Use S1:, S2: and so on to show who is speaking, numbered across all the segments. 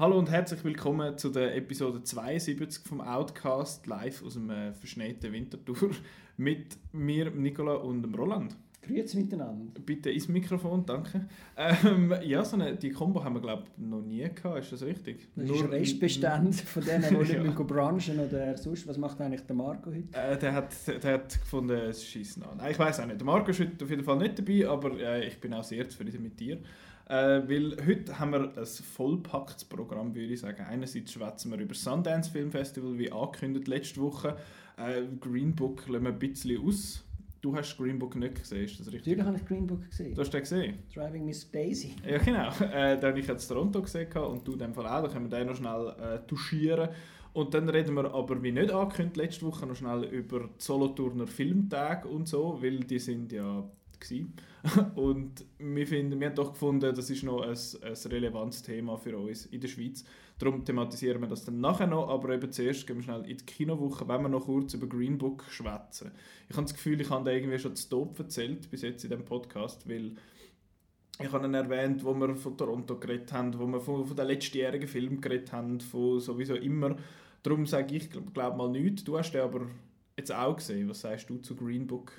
S1: Hallo und herzlich willkommen zu der Episode 72 vom Outcast live aus dem äh, verschneiten Wintertour mit mir, Nicola und dem Roland.
S2: Grüezi miteinander.
S1: Bitte ins Mikrofon, danke. Ähm, ja, so eine, die Kombo haben wir glaube ich noch nie gehabt, ist das richtig?
S2: Das Nur, ist Restbestand von denen, die ja. nicht branchen oder sonst. Was macht eigentlich der Marco heute?
S1: Äh, der, hat, der hat gefunden, es schießt an. Ich weiß auch nicht. Der Marco ist heute auf jeden Fall nicht dabei, aber äh, ich bin auch sehr zufrieden mit dir. Äh, weil heute haben wir ein vollpacktes Programm, würde ich sagen. Einerseits schwätzen wir über das Sundance Film Festival, wie angekündigt letzte Woche. Äh, Green Book lassen wir ein bisschen aus. Du hast Green Book nicht gesehen, ist das richtig?
S2: Natürlich habe ich Green Book gesehen.
S1: Du hast den gesehen?
S2: Driving Miss Daisy.
S1: Ja, genau. Äh, den habe ich jetzt Toronto gesehen und du in dem Fall auch. Da können wir den noch schnell äh, touchieren. Und dann reden wir aber, wie nicht angekündigt, letzte Woche noch schnell über die Solothurner Filmtage und so, weil die sind ja gewesen. Und wir, finden, wir haben doch gefunden, das ist noch ein, ein relevantes Thema für uns in der Schweiz. Darum thematisieren wir das dann nachher noch, aber eben zuerst gehen wir schnell in die Kinowoche, wenn wir noch kurz über Green Book schwätzen. Ich habe das Gefühl, ich habe da irgendwie schon zu Top erzählt bis jetzt in diesem Podcast, weil ich habe ihn erwähnt, wo wir von Toronto geredet haben, wo wir von, von den letztjährigen Film geredet haben, von sowieso immer. Darum sage ich, glaube mal nichts. Du hast den aber jetzt auch gesehen. Was sagst du zu Green Book?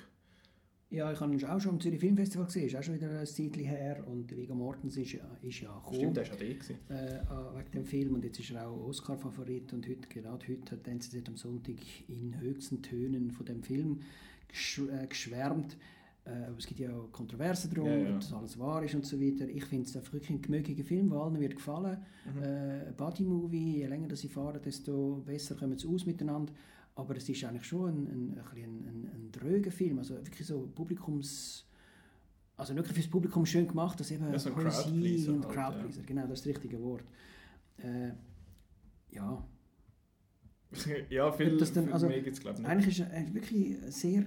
S2: Ja, ich habe ihn auch schon am Zürich Filmfestival gesehen, ist auch schon wieder ein Zeitchen her und Viggo Mortensen ist, ist ja
S1: gekommen. Stimmt, der war ja
S2: da äh, ah, wegen dem Film und jetzt ist er auch Oscar-Favorit und heute, gerade heute hat NZZ am Sonntag in höchsten Tönen von dem Film gesch äh, geschwärmt. Äh, es gibt ja auch Kontroversen darum, ja, ja. ob das alles wahr ist und so weiter. Ich finde es einfach wirklich ein gemögiger Film, der allen wird gefallen. Mhm. Äh, Buddy-Movie, je länger sie fahren, desto besser kommen sie aus miteinander. Aber es ist eigentlich schon ein, ein, ein, ein, ein dröger Film, also wirklich so Publikums... Also wirklich fürs Publikum schön gemacht, dass eben ja, so Poesie und halt, Crowdpleaser, ja. genau, das ist das richtige Wort. Äh, ja.
S1: ja, viel,
S2: das dann, also, mehr glaube ich Eigentlich ist er wirklich sehr,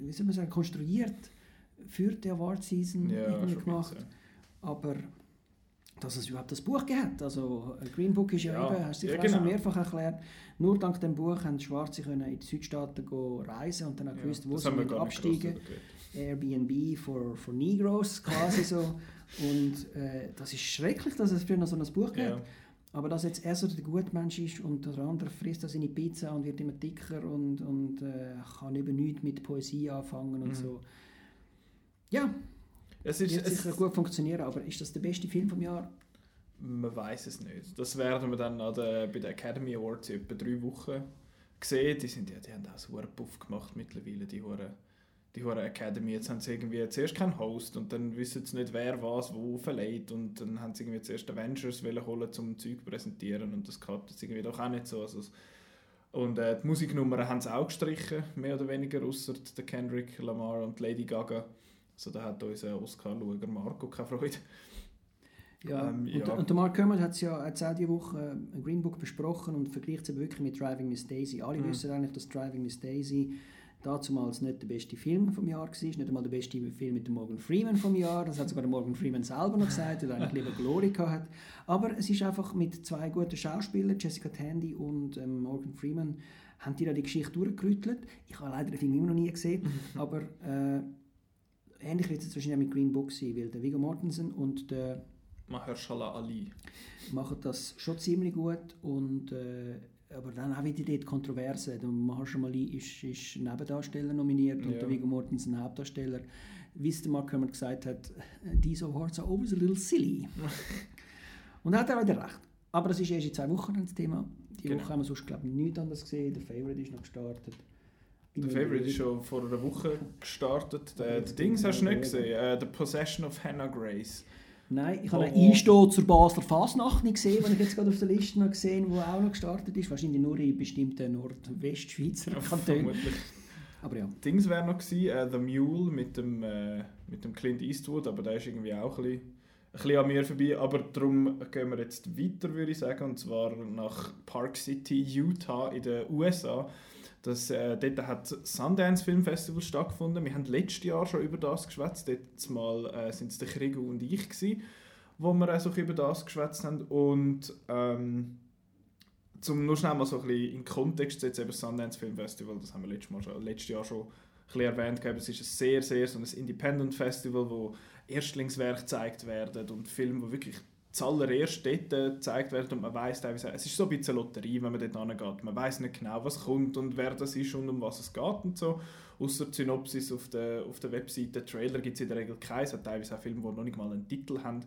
S2: wie soll man sagen, konstruiert für die Award-Season
S1: ja,
S2: gemacht. Aber dass es überhaupt das Buch gibt. Also Green Book ist ja, ja eben, hast du ja, genau. schon mehrfach erklärt, nur dank dem Buch haben Schwarze können in die Südstaaten reisen und dann auch gewusst, ja, wo sie absteigen. Airbnb for, for Negroes quasi so. Und äh, das ist schrecklich, dass es für noch so ein Buch gibt. Ja. Aber dass jetzt er so der Gutmensch ist und der andere frisst da seine Pizza und wird immer dicker und, und äh, kann eben nichts mit Poesie anfangen und mhm. so. Ja, es ist, wird sicher es, gut funktionieren, aber ist das der beste Film vom Jahr?
S1: Man weiß es nicht. Das werden wir dann der, bei den Academy Awards in etwa drei Wochen sehen. Die, sind, ja, die haben auch so einen Puff gemacht mittlerweile, die Hure die Hure Academy. Jetzt haben sie irgendwie zuerst keinen Host und dann wissen sie nicht, wer was wo verleiht und dann haben sie irgendwie zuerst Avengers holen zum Zeug präsentieren und das klappt jetzt irgendwie doch auch nicht so. Also, und äh, die Musiknummern haben sie auch gestrichen, mehr oder weniger, außer der Kendrick Lamar und Lady Gaga. Also da hat unser Oscar-Schauer Marco keine Freude.
S2: Ja, ähm, ja. Und, und, der Mark Kermode hat es ja jetzt auch diese Woche äh, Green Book besprochen und vergleicht es wirklich mit Driving Miss Daisy. Alle mhm. wissen eigentlich, dass Driving Miss Daisy damals nicht der beste Film vom Jahr war, nicht einmal der beste Film mit dem Morgan Freeman vom Jahr. Das hat sogar der Morgan Freeman selber noch gesagt, der eigentlich lieber Glory hat. Aber es ist einfach mit zwei guten Schauspielern, Jessica Tandy und ähm, Morgan Freeman, haben die da die Geschichte durchgerüttelt. Ich habe leider den Film immer noch nie gesehen, aber äh, ähnlich wird es wahrscheinlich mit Green Book sein, weil der Viggo Mortensen und der
S1: Mahershala Ali
S2: machen das schon ziemlich gut und äh, aber dann auch wieder dort Kontroverse. Der Mahershala Ali ist, ist Nebendarsteller nominiert ja. und der Viggo Mortensen Hauptdarsteller. Wie es der Mark Kermit gesagt hat, these awards are always a little silly. und er hat auch wieder recht. Aber das ist erst in zwei Wochen das Thema. Die genau. Woche haben wir sonst glaube ich nichts anderes gesehen. Der Favorite ist noch gestartet.
S1: Der Favorite ist schon vor einer Woche gestartet. Der, der Dings hast du nicht gesehen? Uh, The Possession of Hannah Grace.
S2: Nein, ich habe oh, einen Einstoß zur Basler Fasnacht nicht gesehen, den ich jetzt gerade auf der Liste noch gesehen der auch noch gestartet ist. Wahrscheinlich nur in bestimmten Nordwestschweizer ja, Kantonen.
S1: Aber ja. Dings wäre noch gewesen, uh, The Mule mit dem, uh, mit dem Clint Eastwood, aber der ist irgendwie auch ein bisschen, ein bisschen an mir vorbei. Aber darum gehen wir jetzt weiter, würde ich sagen, und zwar nach Park City, Utah in den USA. Das, äh, dort hat Sundance Film Festival stattgefunden. Wir haben letztes Jahr schon über das geschwätzt. Dort mal äh, es Krieg und ich gewesen, wo wir also über das geschwätzt haben. Und ähm, zum nur schnell mal so ein bisschen in Kontext zu setzen, eben Sundance Film Festival, das haben wir letztes, mal schon, letztes Jahr schon ein erwähnt. Es ist ein sehr, sehr so ein Independent Festival, wo Erstlingswerke gezeigt werden und Filme, die wirklich zuallererst dort gezeigt werden und man weiß teilweise, es ist so ein bisschen Lotterie, wenn man dort angeht. Man weiß nicht genau, was kommt und wer das ist und um was es geht und so. Außer die Synopsis auf der, auf der Webseite, Trailer gibt es in der Regel keinen. Es hat teilweise auch Filme, die noch nicht mal einen Titel haben,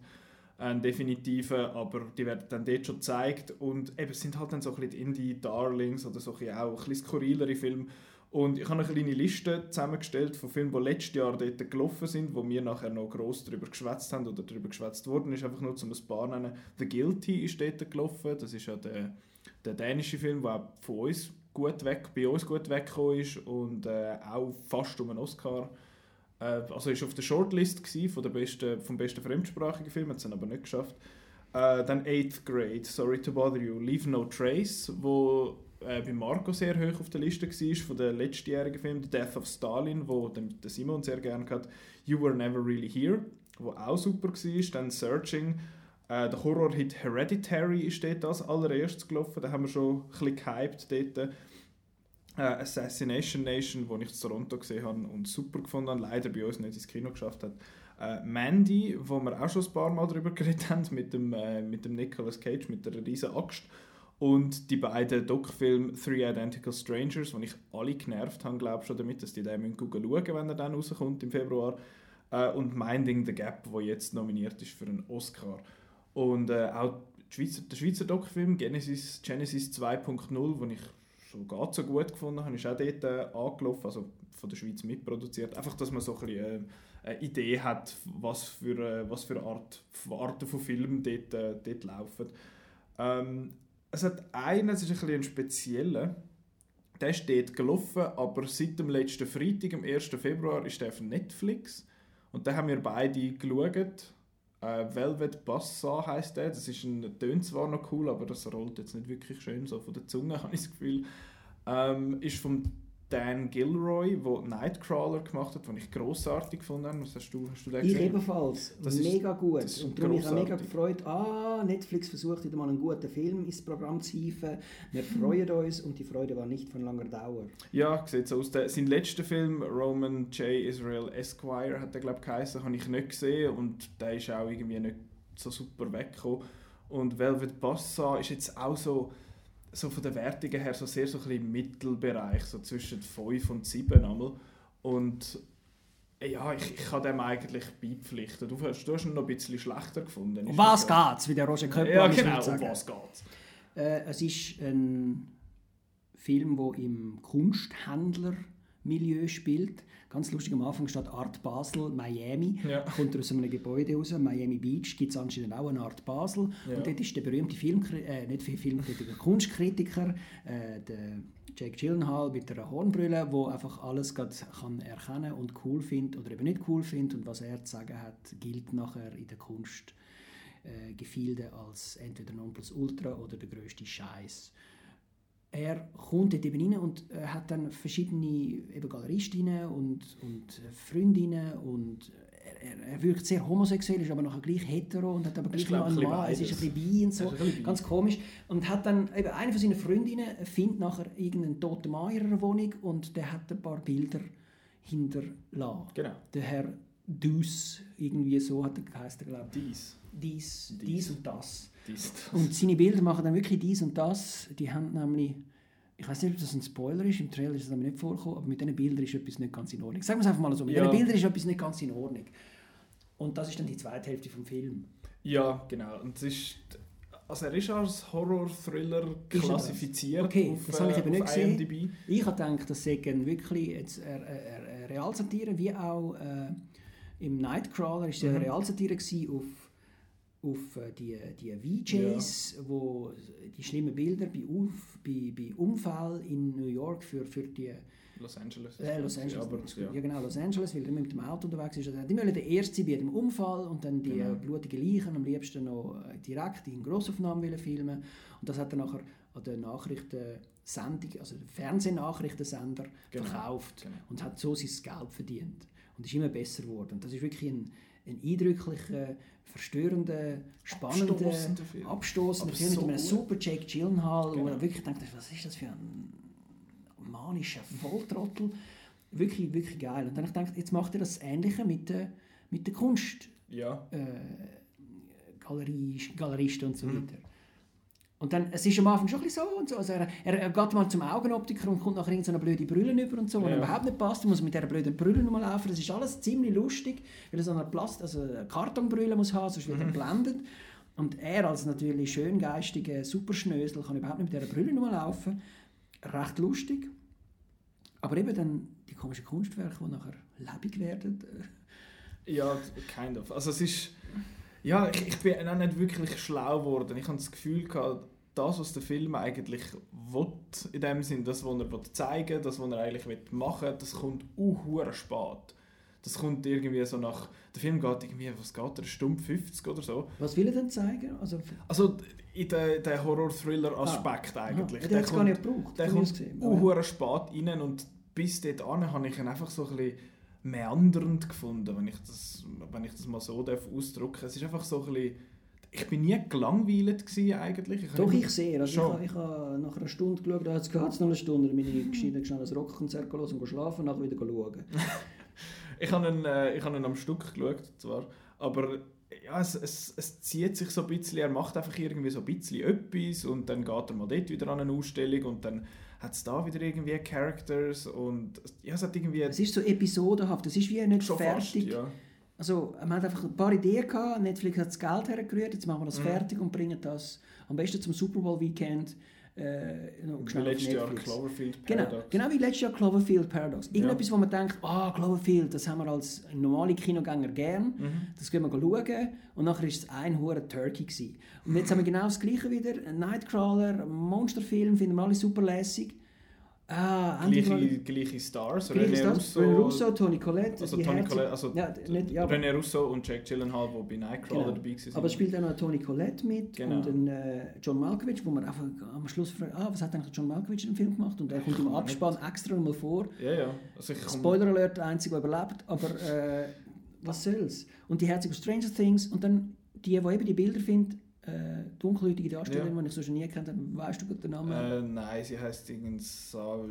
S1: einen definitiven, aber die werden dann dort schon gezeigt und eben, es sind halt dann so ein bisschen Indie-Darlings oder so ein auch ein bisschen skurrilere Filme, und ich habe eine kleine Liste zusammengestellt von Filmen, die letztes Jahr dort gelaufen sind, wo wir nachher noch gross darüber geschwätzt haben oder darüber geschwätzt wurden. Ist einfach nur zum ein paar nennen. The Guilty ist dort gelaufen. Das ist ja der, der dänische Film, der auch von uns gut weg, bei uns gut weggekommen ist und äh, auch fast um einen Oscar. Äh, also ist auf der Shortlist von der besten, vom besten fremdsprachigen Film, hat es aber nicht geschafft. Äh, dann Eighth Grade, Sorry to Bother You, Leave No Trace, wo äh, bei Marco sehr hoch auf der Liste war, von der letztjährigen Film The Death of Stalin, wo der Simon sehr gerne hat, You Were Never Really Here, wo auch super war. Dann Searching, äh, der Horror-Hit Hereditary ist dort als allererstes gelaufen, da haben wir schon ein bisschen gehypt dort. Äh, Assassination Nation, wo ich in Toronto gesehen habe und super gefunden habe, leider bei uns nicht ins Kino geschafft hat. Äh, Mandy, wo wir auch schon ein paar Mal darüber geredet haben, mit dem, äh, mit dem Nicolas Cage, mit der riesen Axt. Und die beiden Doc-Filme Three Identical Strangers, die ich alle genervt habe, glaube schon damit, dass die den schauen wenn er dann rauskommt im Februar. Äh, und Minding the Gap, wo jetzt nominiert ist für einen Oscar. Und äh, auch Schweizer, der Schweizer Doc-Film Genesis, Genesis 2.0, den ich schon gar so gut gefunden habe, ist auch dort äh, angelaufen, also von der Schweiz mitproduziert. Einfach, dass man so ein bisschen, äh, eine Idee hat, was für, äh, was für Art, Arten von Filmen dort, äh, dort laufen. Ähm, es hat einen, es ist ein, bisschen spezieller, der ist dort gelaufen, aber seit dem letzten Freitag, am 1. Februar, ist der auf Netflix. Und da haben wir beide geschaut. Äh, Velvet Bassa heisst der. Das ist ein, tönt zwar noch cool, aber das rollt jetzt nicht wirklich schön so von der Zunge, habe ich das Gefühl. Ähm, ist vom Dan Gilroy, der Nightcrawler gemacht hat, den ich grossartig gefunden habe. Was hast du, hast du
S2: den gesehen? Ich ebenfalls. Das mega ist, gut. Das und darum habe ich mega gefreut, ah, Netflix versucht wieder mal einen guten Film ins Programm zu hieven. Wir freuen uns und die Freude war nicht von langer Dauer.
S1: Ja, sieht so aus. Der, sein letzter Film, Roman J. Israel Esquire, hat er glaube ich geheißen, habe ich nicht gesehen und der ist auch irgendwie nicht so super weggekommen. Und Velvet Bassa ist jetzt auch so so von den Wertungen her so sehr so ein im Mittelbereich, so zwischen 5 und 7 einmal. Und äh, ja, ich, ich kann dem eigentlich beipflichten. Du, hast, du hast ihn noch ein bisschen schlechter gefunden.
S2: Um was ja. geht's, wie der Roger Köppel
S1: Ja, genau, um was geht's?
S2: Äh, es ist ein Film, der im Kunsthändlermilieu spielt. Ganz lustig, am Anfang steht Art Basel, Miami. Ja. Kommt er aus einem Gebäude raus. Miami Beach gibt es anscheinend auch eine Art Basel. Ja. Und dort ist der berühmte Film, äh, nicht Filmkritiker, Kunstkritiker, äh, der Jake Gyllenhaal mit einer Hornbrille, der einfach alles kann erkennen und cool findet oder eben nicht cool findet. Und was er zu sagen hat, gilt nachher in der Kunst. Äh, Gefilde als entweder Nonplusultra oder der größte Scheiß er kommt dort eben rein und äh, hat dann verschiedene eben Galeristinnen und, und Freundinnen und er, er, wirkt sehr homosexuell, ist aber nachher gleich hetero und hat aber gleich noch einen Mann, es ist ein bisschen bi und so, ganz komisch. Und hat dann, eben eine von seinen Freundinnen findet nachher irgendeinen toten Mann in ihrer Wohnung und der hat ein paar Bilder hinterlassen.
S1: Genau.
S2: Der Herr Deuce, irgendwie so hat er geheißen, glaube
S1: ich. Dies.
S2: Dies, dies. dies und das. Und seine Bilder machen dann wirklich dies und das. Die haben nämlich, ich weiß nicht, ob das ein Spoiler ist, im Trailer ist es aber nicht vorgekommen, aber mit diesen Bildern ist etwas nicht ganz in Ordnung. Sagen wir es einfach mal so, mit ja. diesen Bildern ist etwas nicht ganz in Ordnung. Und das ist dann die zweite Hälfte vom Film.
S1: Ja, genau. Und es ist, also er ist als Horror-Thriller klassifiziert.
S2: Okay, auf, das habe ich eben nicht gesehen. IMDb. Ich habe gedacht, das sei wirklich jetzt eine, eine Realsatire, wie auch äh, im Nightcrawler ist mhm. eine Realsatire auf auf äh, die, die VJs, ja. wo die schlimmen Bilder bei, Auf, bei, bei Unfall in New York für, für die
S1: Los Angeles.
S2: Äh, Los Angeles. Aber, ja. ja. genau, Los Angeles, weil er mit dem Auto unterwegs ist. Also, die wollen der Erste bei dem Unfall und dann die genau. blutigen Leichen am liebsten noch äh, direkt in Grossaufnahmen filmen. Und das hat er nachher an der Nachrichtensendung, also der Fernsehnachrichtensender genau. verkauft genau. und hat so sein Geld verdient. Und ist immer besser geworden. Und das ist wirklich ein, ein eindrücklicher verstörenden, spannenden, abstoßenden Film so mit einem super Jake Gyllenhaal, genau. wo man wirklich denkt, was ist das für ein manischer Volltrottel. Wirklich, wirklich geil. Und dann habe ich gedacht, jetzt macht er das Ähnliche mit der, mit der Kunst.
S1: Ja.
S2: Äh, Galerie, Galeristen und so weiter. Und dann, es ist am Anfang schon ein bisschen so und so. Also er, er, er geht mal zum Augenoptiker und kommt nachher in so eine blöde Brille über und so, die
S1: Ja.
S2: überhaupt nicht passt. Er muss mit dieser blöden Brille nochmal laufen. Das ist alles ziemlich lustig, weil er so eine, Plast also eine Kartonbrille muss haben, sonst wird er geblendet. Und er als natürlich schöngeistiger Superschnösel kann überhaupt nicht mit dieser Brille nochmal laufen. Recht lustig. Aber eben dann die komischen Kunstwerke, die nachher lebendig werden.
S1: Ja, kind of. Also es ist... Ja, ich, ich bin auch nicht wirklich schlau geworden. Ich habe das Gefühl gehabt, das, was der Film eigentlich will, in dem Sinn, das, was er will zeigen das, was er eigentlich will machen das kommt auch spät. Das kommt irgendwie so nach... Der Film geht irgendwie, was geht eine Stunde 50 oder so.
S2: Was will er denn zeigen? Also,
S1: Also in den, den Horror-Thriller-Aspekt eigentlich.
S2: Ah, der hat es gar nicht gebraucht.
S1: Der kommt auch spät rein und bis dort an habe ich ihn einfach so ein bisschen meandernd gefunden, wenn ich das, wenn ich das mal so darf ausdrücken Es ist einfach so ein bisschen... Ich bin nie gelangweilt gewesen eigentlich. Ich
S2: Doch, ich sehe. Also
S1: Schon.
S2: ich, habe, ich habe nach einer Stunde geschaut, jetzt geht es noch eine Stunde, dann bin ich gescheiter schnell ein Rockkonzert los und schlafen und nachher wieder schauen.
S1: Ich habe ihn, äh, ich habe ihn am Stück geschaut, zwar, aber ja, es, es, es zieht sich so ein bisschen, er macht einfach irgendwie so ein bisschen etwas und dann geht er mal dort wieder an eine Ausstellung und dann hat es da wieder irgendwie Characters und ja, es hat irgendwie
S2: Es ist so episodenhaft, es ist wie nicht fertig.
S1: fast, ja.
S2: Also, man hat einfach ein paar Ideen gehabt, Netflix hat das Geld hergerührt, jetzt machen wir
S1: Mhm.
S2: das fertig und bringen das am besten zum Super Bowl Weekend äh, noch
S1: Wie letztes Jahr. Cloverfield
S2: Genau,
S1: Paradox.
S2: genau wie letztes Jahr Cloverfield Paradox. Irgendetwas, wo man denkt, ah, Cloverfield, das haben wir als normale Kinogänger gern,
S1: Mhm.
S2: das gehen wir schauen und nachher war es ein hoher Turkey. Gewesen. Und jetzt haben wir genau das Gleiche wieder, Nightcrawler, Monsterfilm, finden wir alle super lässig. Ah,
S1: Gleiche, gleiche Stars,
S2: Gleiches
S1: René
S2: das,
S1: Russo,
S2: René Russo, Toni Collette,
S1: also Tony Collette, also
S2: ja, nicht, ja,
S1: René Russo und Jack Gyllenhaal, die bei Nightcrawler
S2: Genau.
S1: dabei waren.
S2: aber es spielt auch noch Toni Collette mit
S1: Genau.
S2: und ein, äh, John Malkovich, wo man einfach am Schluss fragt, ah, was hat eigentlich John Malkovich in dem Film gemacht? Und er kommt im Abspann extra nochmal vor.
S1: Ja, ja. Also
S2: Spoiler Alert, der Einzige, der überlebt, aber äh, was soll's? Und die Herzige Stranger Things und dann die, die eben die Bilder findet, äh, dunkelhäutige Darstellerin,
S1: Ja.
S2: die ich so schon nie kennt habe, weißt du den Namen?
S1: Äh, nein, sie heißt irgend so.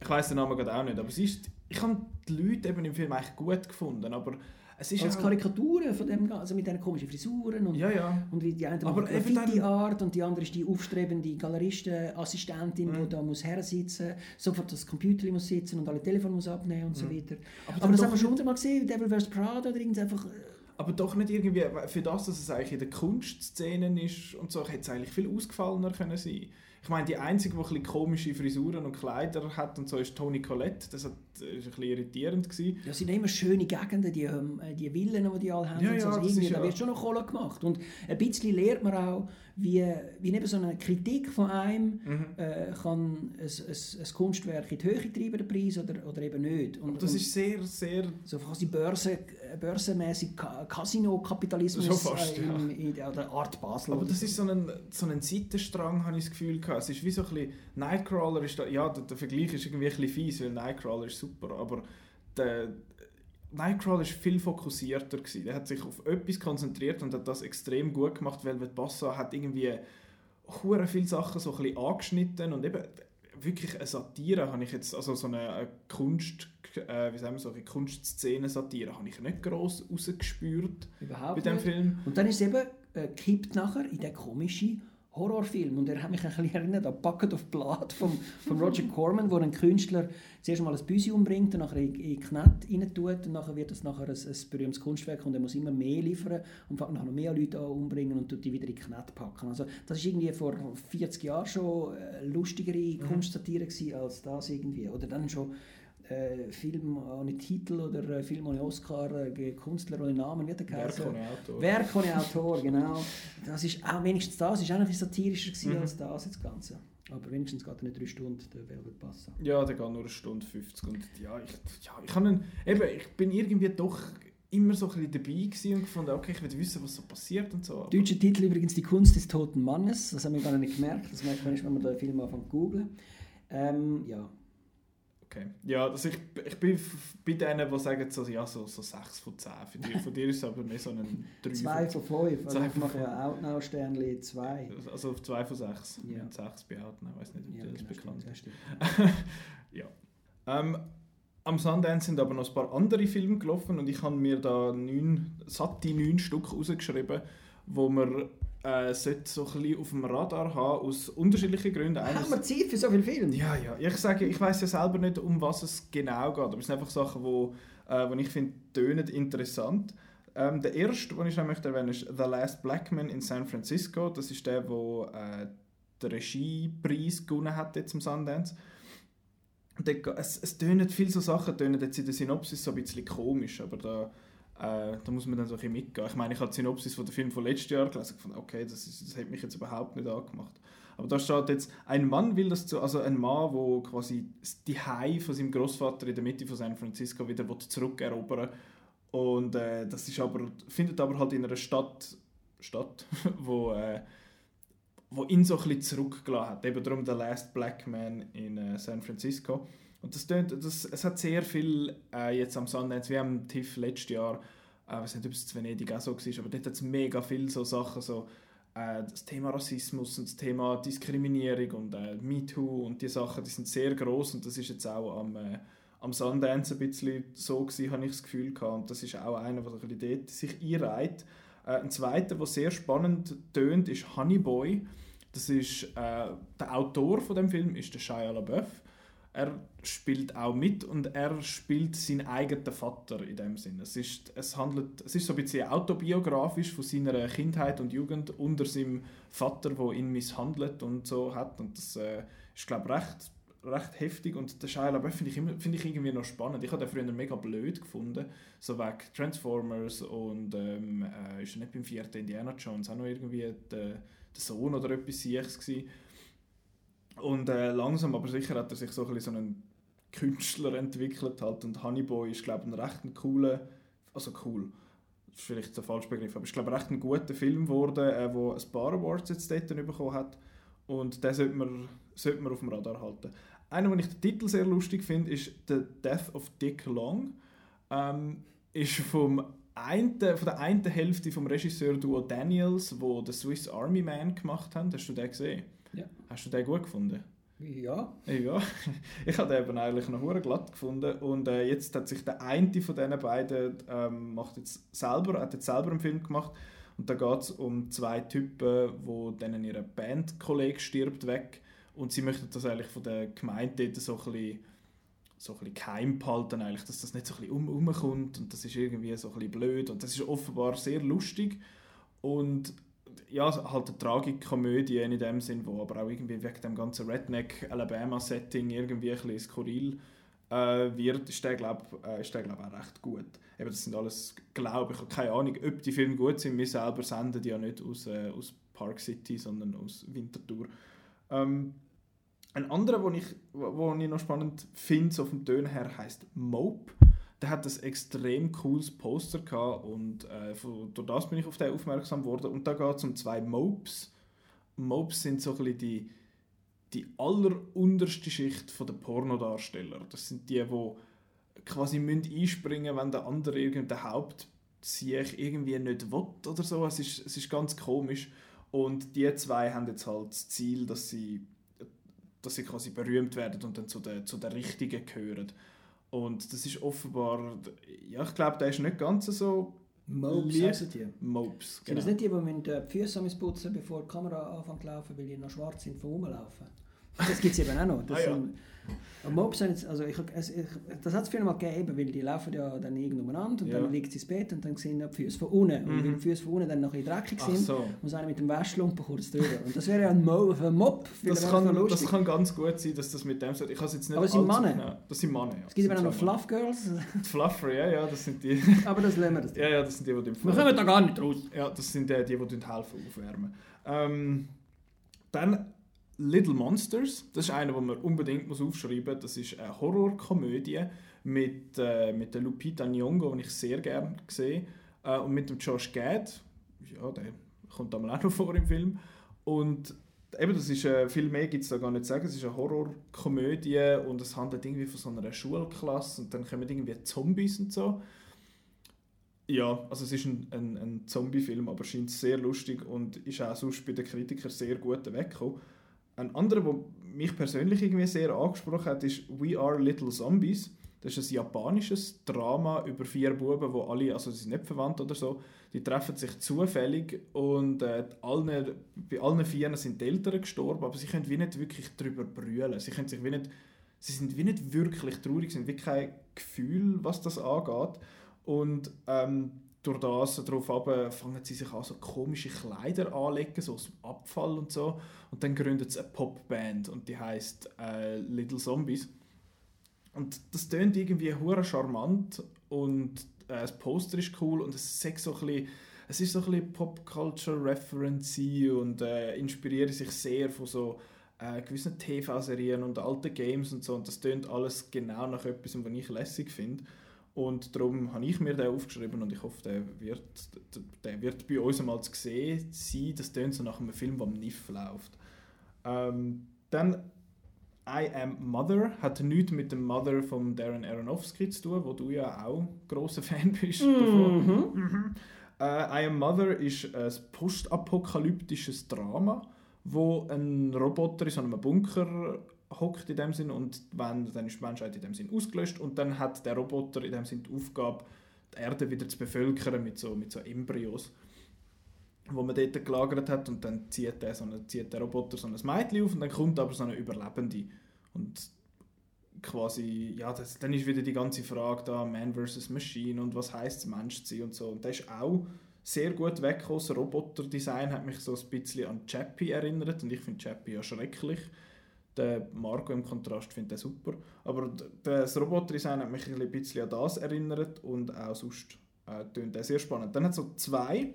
S1: Ich weiß den Namen gerade auch nicht, aber sie ist. Ich habe die Leute eben im Film eigentlich gut gefunden, aber es ist
S2: Als Karikaturen von dem, also mit diesen komischen Frisuren und
S1: Ja, ja.
S2: Und wie die eine
S1: Aber dann-
S2: Graffiti-Art und die andere ist die aufstrebende Galeristenassistentin,
S1: Mhm.
S2: die da muss her sitzen, sofort das Computer muss sitzen und alle Telefone muss abnehmen und so
S1: Mhm.
S2: weiter.
S1: Aber,
S2: Aber, das haben wir schon hundertmal gesehen, Devil vs. Prada oder irgend einfach...
S1: aber doch nicht irgendwie, für das, dass es eigentlich in den Kunstszenen ist und so, hätte es eigentlich viel ausgefallener können sein. Ich meine, die Einzige, die ein bisschen komische Frisuren und Kleider hat und so, ist Toni Collette. Das hat, ist ein bisschen irritierend gewesen.
S2: Das sind immer schöne Gegenden, die, ähm, äh, die Villen, die die alle haben.
S1: Ja,
S2: und so.
S1: ja,
S2: Also
S1: das
S2: irgendwie, da
S1: ja-
S2: wird schon noch Kohle gemacht. Und ein bisschen lernt man auch, wie, wie neben so einer Kritik von einem
S1: Mhm.
S2: äh, kann ein, ein, ein Kunstwerk in die Höhe treiben, der Preis, oder, oder eben nicht. Und,
S1: Aber das
S2: und
S1: ist sehr, sehr
S2: so quasi Börse, börsenmäßig Ka Casino-Kapitalismus
S1: Schon fast,
S2: äh, in, in der Art Basel.
S1: Aber
S2: oder
S1: das ist so ein, so ein Seitenstrang, habe ich das Gefühl gehabt. Es ist wie so ein bisschen, Nightcrawler ist da, ja, der, der Vergleich ist irgendwie ein bisschen fies, weil Nightcrawler ist super, aber der Nightcrawler ist viel fokussierter gewesen. Der hat sich auf etwas konzentriert und hat das extrem gut gemacht, weil Bassa hat irgendwie hure viele Sachen so ein bisschen angeschnitten und eben wirklich eine Satire habe ich jetzt, also so eine, Kunst, äh, wie sagen wir so, eine Kunstszene-Satire habe ich nicht gross rausgespürt bei
S2: Überhaupt
S1: dem
S2: nicht.
S1: Film.
S2: Und dann ist es eben äh, kippt nachher in den komischen Horrorfilm. Und er hat mich ein bisschen erinnert an Bucket of Blood von, von Roger Corman, wo ein Künstler zuerst mal ein Büsi umbringt und nachher in, in Knett rein tut und nachher wird das nachher ein, ein berühmtes Kunstwerk und er muss immer mehr liefern und fängt nachher noch mehr Leute an umbringen und tut die wieder in Knett packen. Also das ist irgendwie vor 40 Jahren schon äh, lustigere Kunstsatire gewesen als das irgendwie. Oder dann schon äh, Film ohne Titel oder äh, Film ohne Oscar, äh, Künstler ohne Namen, wie der
S1: Werk ohne Autor.
S2: Werk ohne Autor, genau. Das ist auch wenigstens das, ist auch noch satirischer
S1: Mhm.
S2: als das jetzt Ganze. Aber wenigstens geht er nicht drei Stunden, der Velvet Passa.
S1: Ja, der geht nur eine Stunde 50 und ja, ich, ja, ich, ihn, eben, ich bin irgendwie doch immer so ein bisschen dabei und gefunden, okay, ich will wissen, was so passiert und so.
S2: Deutscher Titel übrigens Die Kunst des toten Mannes, das haben wir gar nicht gemerkt, das merkt man erst, wenn man den Film anfängt zu googlen. Ähm, ja,
S1: Okay. Ja, also ich, ich bin bei denen, die sagen, so, ja, so, so 6 von 10. Für dich, von dir ist es aber mehr so ein 3
S2: zwei von fünf, also
S1: Zwei
S2: ich mache ja Outnow Sternli zwei.
S1: Also auf 2 von 6.
S2: Ja.
S1: Ja. 6 bei Outnow, ich weiß nicht, ob
S2: Ja,
S1: das
S2: genau,
S1: bekannt ist.
S2: ja.
S1: Ähm, am Sundance sind aber noch ein paar andere Filme gelaufen und ich habe mir da neun, satte neun Stück rausgeschrieben. Wo man äh, sollte so ein bisschen auf dem Radar haben, aus unterschiedlichen Gründen.
S2: Haben wir Zeit für so viele Filme?
S1: Ja, ja. Ich sage, ich weiß ja selber nicht, um was es genau geht, aber es sind einfach Sachen, wo, äh, wo ich finde, tönen interessant. Ähm, der erste, den ich noch möchte erwähnen, ist The Last Black Man in San Francisco. Das ist der, der äh, den Regiepreis gewonnen hat jetzt im Sundance. es, es tönen viele so Sachen, tönen jetzt in der Synopsis so ein bisschen komisch, aber da äh, da muss man dann so ein bisschen mitgehen. Ich meine, ich habe die Synopsis von dem Film von letztes Jahr gelesen und okay, das, ist, das hat mich jetzt überhaupt nicht angemacht. Aber da steht jetzt, ein Mann will das zu, also ein Mann, der quasi die Hai von seinem Großvater in der Mitte von San Francisco wieder zurückerobern und äh, das ist aber, findet aber halt in einer Stadt statt, wo, äh, wo ihn so ein bisschen zurückgelassen hat. Eben darum der Last Black Man in äh, San Francisco. Und das, tönt, das es hat sehr viel äh, jetzt am Sundance, wie am TIFF letztes Jahr, äh, ich weiß nicht, ob es zu Venedig auch so war, aber dort hat es mega viele so Sachen, so äh, das Thema Rassismus und das Thema Diskriminierung und äh, MeToo und die Sachen, die sind sehr groß und das ist jetzt auch am, äh, am Sundance ein bisschen so gewesen, habe ich das Gefühl gehabt. Und das ist auch einer, der sich dort sich einreiht. Äh, ein zweiter, der sehr spannend tönt, ist Honey Boy. Das ist äh, der Autor von dem Film, ist der Shia LaBeouf er spielt auch mit und er spielt seinen eigenen Vater in dem Sinne. Es ist, es handelt, es ist so ein bisschen autobiografisch von seiner Kindheit und Jugend unter seinem Vater, der ihn misshandelt und so hat und das äh, ist glaube recht recht heftig und der Shia LaBeouf finde ich, find ich irgendwie noch spannend. Ich habe den früher mega blöd gefunden, so wegen Transformers und ähm, äh, ist nicht beim vierten Indiana Jones auch noch irgendwie der, der Sohn oder etwas Siechs gewesen und äh, langsam aber sicher hat er sich so ein bisschen so einen Künstler entwickelt halt. und Honeyboy ist glaube ich ein recht cooler, also cool, das ist vielleicht der falsche Begriff, aber ist glaube ich recht ein guter Film geworden, äh, wo ein paar Awards jetzt dort bekommen hat und den sollte man, sollte man auf dem Radar halten. Einer, den ich den Titel sehr lustig finde, ist The Death of Dick Long. Ähm, ist vom einen, von der einen Hälfte vom Regisseur Duo Daniels, wo The Swiss Army Man gemacht haben. Hast du den gesehen?
S2: Ja.
S1: Hast du den gut gefunden?
S2: Ja.
S1: Ja, ich habe den eben eigentlich noch hure glatt gefunden. Und äh, jetzt hat sich der eine von diesen beiden ähm, macht jetzt selber, hat jetzt selber einen Film gemacht. Und da geht es um zwei Typen, wo denen ihre Bandkollege stirbt weg. Und sie möchten das eigentlich von der Gemeinde so ein bisschen, so ein bisschen geheim behalten, eigentlich, dass das nicht so ein bisschen um, umkommt und das ist irgendwie so ein bisschen blöd. Und das ist offenbar sehr lustig. Und ja, halt eine Tragikkomödie in dem Sinn, wo aber auch irgendwie wegen dem ganzen Redneck-Alabama-Setting irgendwie ein bisschen skurril äh, wird, ist der, glaube äh, glaub, auch recht gut. Eben, das sind alles, glaube ich, keine Ahnung, ob die Filme gut sind. Wir selber senden die ja nicht aus, äh, aus Park City, sondern aus Winterthur. Ähm, ein anderer, den ich, ich noch spannend finde, so vom Ton her, heißt Mope der hat ein extrem cooles Poster gehabt und äh, durch das bin ich auf den aufmerksam geworden. Und da geht es um zwei Mopes. Mopes sind so ein bisschen die, die allerunterste Schicht der Pornodarsteller. Das sind die, die quasi einspringen müssen, wenn der andere irgendein Haupt sich irgendwie nicht will oder so. Es ist, es ist ganz komisch. Und die zwei haben jetzt halt das Ziel, dass sie, dass sie quasi berühmt werden und dann zu den, zu den Richtigen gehören. Und das ist offenbar, ja, ich glaube, der ist nicht ganz so
S2: Mopes heissen die?
S1: Mopes,
S2: genau. Sind das nicht die, die die Füße putzen bevor die Kamera anfängt zu laufen, weil die noch schwarz sind vom Rumlaufen? Das gibt es eben auch noch. Das ah, ja. sind, Mobs haben jetzt, also ich, ich, das hat es früher mal gegeben, weil die laufen ja dann irgendwo umeinander und ja. dann liegt sie ins Bett und dann sehen die Füße von unten. Mhm. Und weil die Füße von unten dann noch ein dreckig sind, so. muss einer mit dem Wäschlumpen kurz drüber. Und das wäre ja ein, Mo, ein Mob.
S1: Das kann, das kann ganz gut sein, dass das mit dem so... Ich jetzt nicht
S2: Aber das sind Männer?
S1: Das sind Männer,
S2: ja. Es gibt eben auch noch Fluff Girls.
S1: Die Fluffer, ja, ja, das sind die...
S2: Aber das lernen wir das.
S1: Ja, ja, das sind die, die...
S2: Wir kommen da gar nicht raus.
S1: Ja, das sind die, die, die helfen aufwärmen. Ähm, dann Little Monsters, das ist einer, den man unbedingt muss aufschreiben muss. Das ist eine Horrorkomödie mit, äh, mit der Lupita Nyong'o, die ich sehr gerne sehe, äh, und mit dem Josh Gad. Ja, der kommt auch noch vor im Film. Und eben, das ist, äh, viel mehr gibt es da gar nicht zu sagen. Es ist eine Horrorkomödie und es handelt irgendwie von so einer Schulklasse und dann kommen irgendwie Zombies und so. Ja, also es ist ein, ein, ein Zombie-Film, aber scheint sehr lustig und ist auch sonst bei den Kritikern sehr gut weggekommen. Ein anderer, der mich persönlich irgendwie sehr angesprochen hat, ist We Are Little Zombies. Das ist ein japanisches Drama über vier Buben, wo alle, also sie sind nicht verwandt oder so, die treffen sich zufällig und äh, allen, bei allen vier sind die Eltern gestorben, aber sie können wie nicht wirklich darüber brüllen. Sie, können sich wie nicht, sie sind wie nicht wirklich traurig, sie haben wirklich kein Gefühl, was das angeht. Und ähm, durch das darauf ab, fangen sie sich an, so komische Kleider anlegen, so aus dem Abfall und so. Und dann gründet sie eine Popband und die heißt äh, Little Zombies. Und das tönt irgendwie hure charmant und äh, das Poster ist cool und es ist so ein bisschen, es ist so bisschen Pop-Culture-Reference und äh, inspiriert sich sehr von so äh, gewissen TV-Serien und alten Games und so und das tönt alles genau nach etwas, was ich lässig finde. Und darum habe ich mir den aufgeschrieben und ich hoffe, der wird, der wird bei uns einmal zu sehen sein. Das tönt so nach einem Film, der am NIF läuft. Ähm, dann I Am Mother hat nichts mit dem Mother von Darren Aronofsky zu tun, wo du ja auch großer Fan bist. Mhm. Mhm. Äh, I Am Mother ist ein postapokalyptisches Drama, wo ein Roboter in so einem Bunker hockt in dem Sinn und wenn, dann ist die Menschheit in dem Sinn ausgelöscht und dann hat der Roboter in dem Sinn die Aufgabe, die Erde wieder zu bevölkern mit so, mit so Embryos wo man dort gelagert hat und dann zieht der, so eine, zieht der Roboter so ein Mädchen auf und dann kommt aber so eine Überlebende und quasi, ja, das, dann ist wieder die ganze Frage da, Man vs. Machine und was heißt es, Mensch zu sein und so und das ist auch sehr gut weggekommen, das Roboterdesign hat mich so ein bisschen an Chappie erinnert und ich finde Chappie ja schrecklich, der Marco im Kontrast findet er super, aber das Roboterdesign hat mich ein bisschen an das erinnert und auch sonst äh, tönt er sehr spannend. Dann hat es so zwei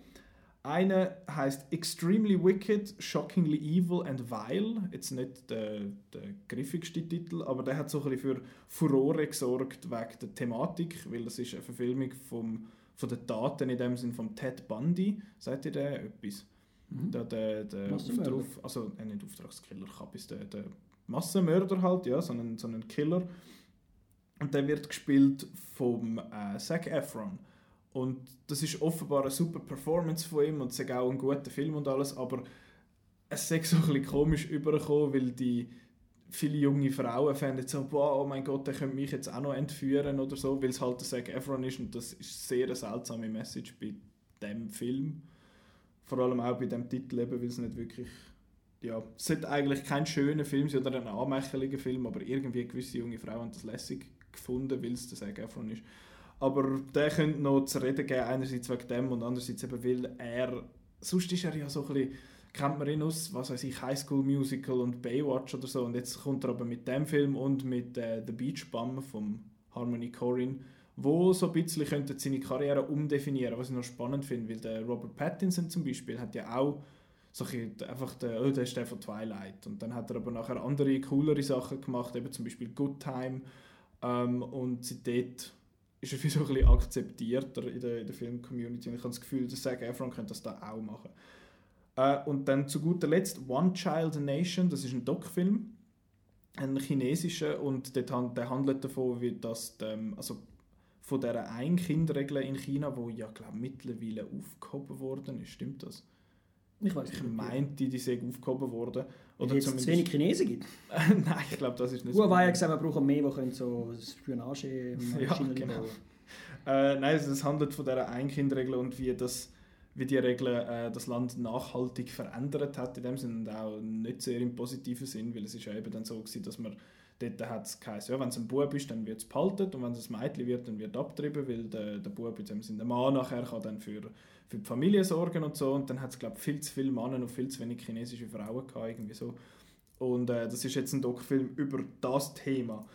S1: eine heißt Extremely Wicked, Shockingly Evil and Vile. Jetzt nicht der, der griffigste Titel, aber der hat so ein bisschen für Furore gesorgt wegen der Thematik, weil das ist eine Verfilmung vom, von den Daten in dem Sinn von Ted Bundy. Seid ihr der etwas? Mhm. Der, der, der Auftrag, also äh, nicht Auftragskiller, Kabis, der, der Massenmörder halt, ja, so ein, so ein Killer. Und der wird gespielt vom äh, Zac Efron. Und das ist offenbar eine super Performance von ihm und es auch ein guter Film und alles, aber es ist so ein bisschen komisch übergekommen, weil die viele junge Frauen fanden so, wow, oh mein Gott, der könnte mich jetzt auch noch entführen oder so, weil es halt der Zac Efron ist und das ist sehr eine seltsame Message bei dem Film. Vor allem auch bei dem Titel eben, weil es nicht wirklich ja, es sollte eigentlich kein schöner Film sein oder ein anmächeliger Film, aber irgendwie gewisse junge Frauen haben das lässig gefunden, weil es der Zac Efron ist. Aber der könnte noch zu reden geben, einerseits wegen dem und andererseits eben, weil er, sonst ist er ja so ein bisschen, kennt man ihn aus, was weiß ich, High School Musical und Baywatch oder so und jetzt kommt er aber mit dem Film und mit äh, The Beach Bum von Harmony Corinne, wo so ein bisschen könnte seine Karriere umdefinieren, was ich noch spannend finde, weil der Robert Pattinson zum Beispiel hat ja auch so ein einfach der, oh, der ist der von Twilight und dann hat er aber nachher andere, coolere Sachen gemacht, eben zum Beispiel Good Time ähm, und seitdem ist er wie so ein bisschen akzeptierter in der, der Film-Community. Und ich habe das Gefühl, dass Zac Efron könnte das da auch machen. Äh, und dann zu guter Letzt One Child Nation, das ist ein Doc-Film, ein chinesischer, und dort, der handelt davon, wie das, ähm, also von dieser Ein-Kind-Regel in China, wo ja, glaube mittlerweile aufgehoben worden ist. Stimmt das?
S2: Ich weiß
S1: Ich meinte, die sei aufgehoben worden.
S2: Oder es zu wenig Chinesen gibt.
S1: Nein, ich glaube, das ist nicht
S2: Huawei hat gesagt, wir brauchen mehr, die können so Spionage
S1: ja, genau. Äh, nein, es handelt von dieser Ein-Kind-Regel und wie, das, wie die Regel äh, das Land nachhaltig verändert hat, in dem Sinne auch nicht sehr im positiven Sinn, weil es ist ja eben dann so gewesen, dass man dort hat es geheißen, ja, wenn es ein Bub ist, dann wird es behalten und wenn es ein Mädchen wird, dann wird es abgetrieben, weil der, der Bub, in dem Sinne der Mann nachher kann dann für für die Familie sorgen und so. Und dann hat es, glaube ich, viel zu viele Männer und viel zu wenig chinesische Frauen gehabt, irgendwie so. Und äh, das ist jetzt ein Doc-Film über das Thema.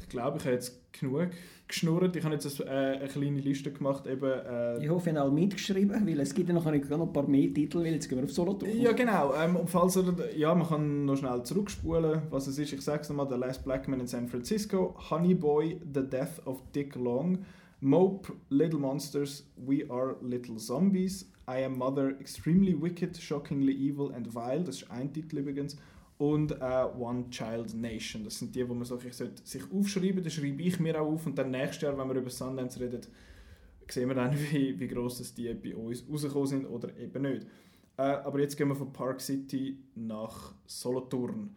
S1: Ich glaube, ich habe jetzt genug geschnurrt. Ich habe jetzt eine, äh, eine kleine Liste gemacht. Eben, äh,
S2: ich hoffe, ihr habt alle mitgeschrieben, weil es gibt ja noch ein paar mehr Titel, weil jetzt gehen wir auf Solothurn.
S1: Ja, genau. Ähm, und falls er, ja, man kann noch schnell zurückspulen, was es ist. Ich sage es nochmal, The Last Black Man in San Francisco, Honey Boy, The Death of Dick Long, Mope, Little Monsters, We Are Little Zombies, I Am Mother, Extremely Wicked, Shockingly Evil and Vile, das ist ein Titel übrigens, und uh, One Child Nation. Das sind die, wo man so, ich sollte sich aufschreiben, das schreibe ich mir auch auf und dann nächstes Jahr, wenn wir über Sundance reden, sehen wir dann, wie, wie gross die bei uns rausgekommen sind oder eben nicht. Uh, aber jetzt gehen wir von Park City nach Solothurn.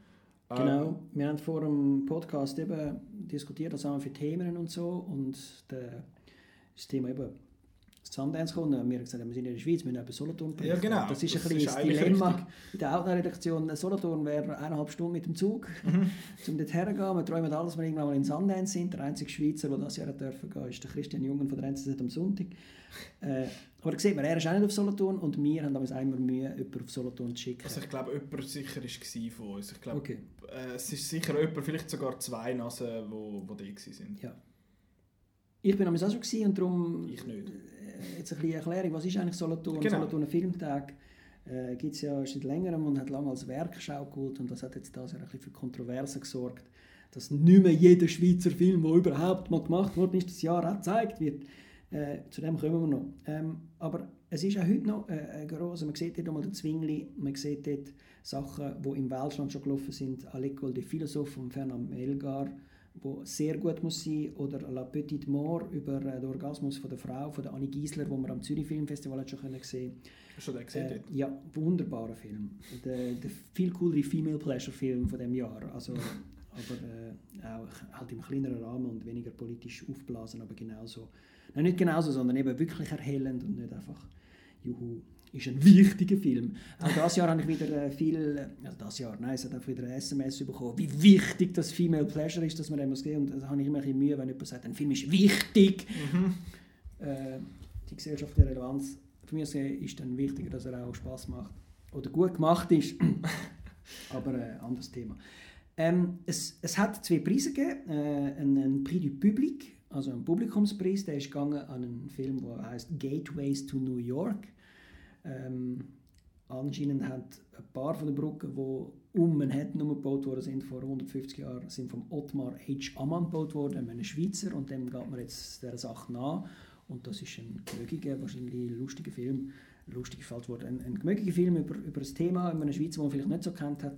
S2: Genau, wir haben vor dem Podcast eben diskutiert, was haben wir für Themen und so und der, das Thema eben Sundance kommt. Wir haben gesagt, wir sind in der Schweiz, wir müssen über Solothurn
S1: Ja, genau.
S2: Das ist
S1: Das
S2: ein das
S1: eigentlich
S2: Dilemma
S1: richtig.
S2: in der Outdoor-Redaktion. Solothurn wäre eineinhalb Stunden mit dem Zug,
S1: Mhm.
S2: um dort herzugehen. Wir träumen alle, dass wir irgendwann mal in Sundance sind. Der einzige Schweizer, der das Jahr dürfen gehen, ist der Christian Jungen von der NZZ am Sonntag. Äh, aber da sieht man, er ist auch nicht auf Solothurn und wir haben damals einmal Mühe, jemanden auf Solothurn zu schicken.
S1: Also ich glaube, jemand sicher war von uns. Ich glaube,
S2: okay.
S1: äh, es ist sicher jemand, vielleicht sogar zwei Nasen, wo, wo die waren.
S2: Ja. Ich bin damals auch schon gewesen und darum
S1: Ich nicht.
S2: äh, jetzt ein bisschen Erklärung, was ist eigentlich Solothurn?
S1: Genau.
S2: Solothurner Filmtag äh, gibt es ja seit längerem und hat lange als Werkschau geholt und das hat jetzt das Jahr ein bisschen für Kontroversen gesorgt, dass nicht mehr jeder Schweizer Film, der überhaupt mal gemacht worden ist, das Jahr auch gezeigt wird. Äh, zu dem kommen wir noch. Ähm, aber es ist auch heute noch äh, groß. Man sieht dort einmal den Zwingli, man sieht dort Sachen, die im Weltland schon gelaufen sind. «À l'école des philosophes» von Fernand Melgar, wo sehr gut muss sein, oder «La Petite Mort» über äh, den Orgasmus von der Frau, von der Annie Giesler, wo wir am Zürich Filmfestival hat schon können sehen
S1: Hast du den gesehen
S2: äh? Ja, wunderbarer Film. Der, der viel coolere Female Pleasure Film von dem Jahr. Also, aber äh, auch halt im kleineren Rahmen und weniger politisch aufblasen, aber genauso. Nein, nicht genauso, sondern eben wirklich erhellend und nicht einfach Juhu. Ist ein wichtiger Film. Auch das Jahr habe ich wieder äh, viel, äh, also das Jahr, nein, es hat einfach wieder ein SMS bekommen, wie wichtig das Female Pleasure ist, dass man dem muss gehen. Und da habe ich immer ein bisschen Mühe, wenn jemand sagt, ein Film ist wichtig. Äh, die gesellschaftliche Relevanz für mich ist dann wichtiger, dass er auch Spaß macht oder gut gemacht ist. Aber äh, anderes Thema. Ähm, es, es hat zwei Preise gegeben. Äh, einen, einen Prix du Public, also einen Publikumspreis, der ist gegangen an einen Film, der heißt Gateways to New York. Ähm, anscheinend hat ein paar von den Brücken, die um Manhattan gebaut worden sind vor 150 Jahren, sind vom Ottmar H. Ammann gebaut worden, einem Schweizer, und dem geht man jetzt dieser Sache nach. Und das ist ein gemögiger, wahrscheinlich lustiger Film. Lustig fällt Wort. Ein, ein gemögiger Film über, über ein Thema in einer Schweiz, das man vielleicht nicht so kennt hat.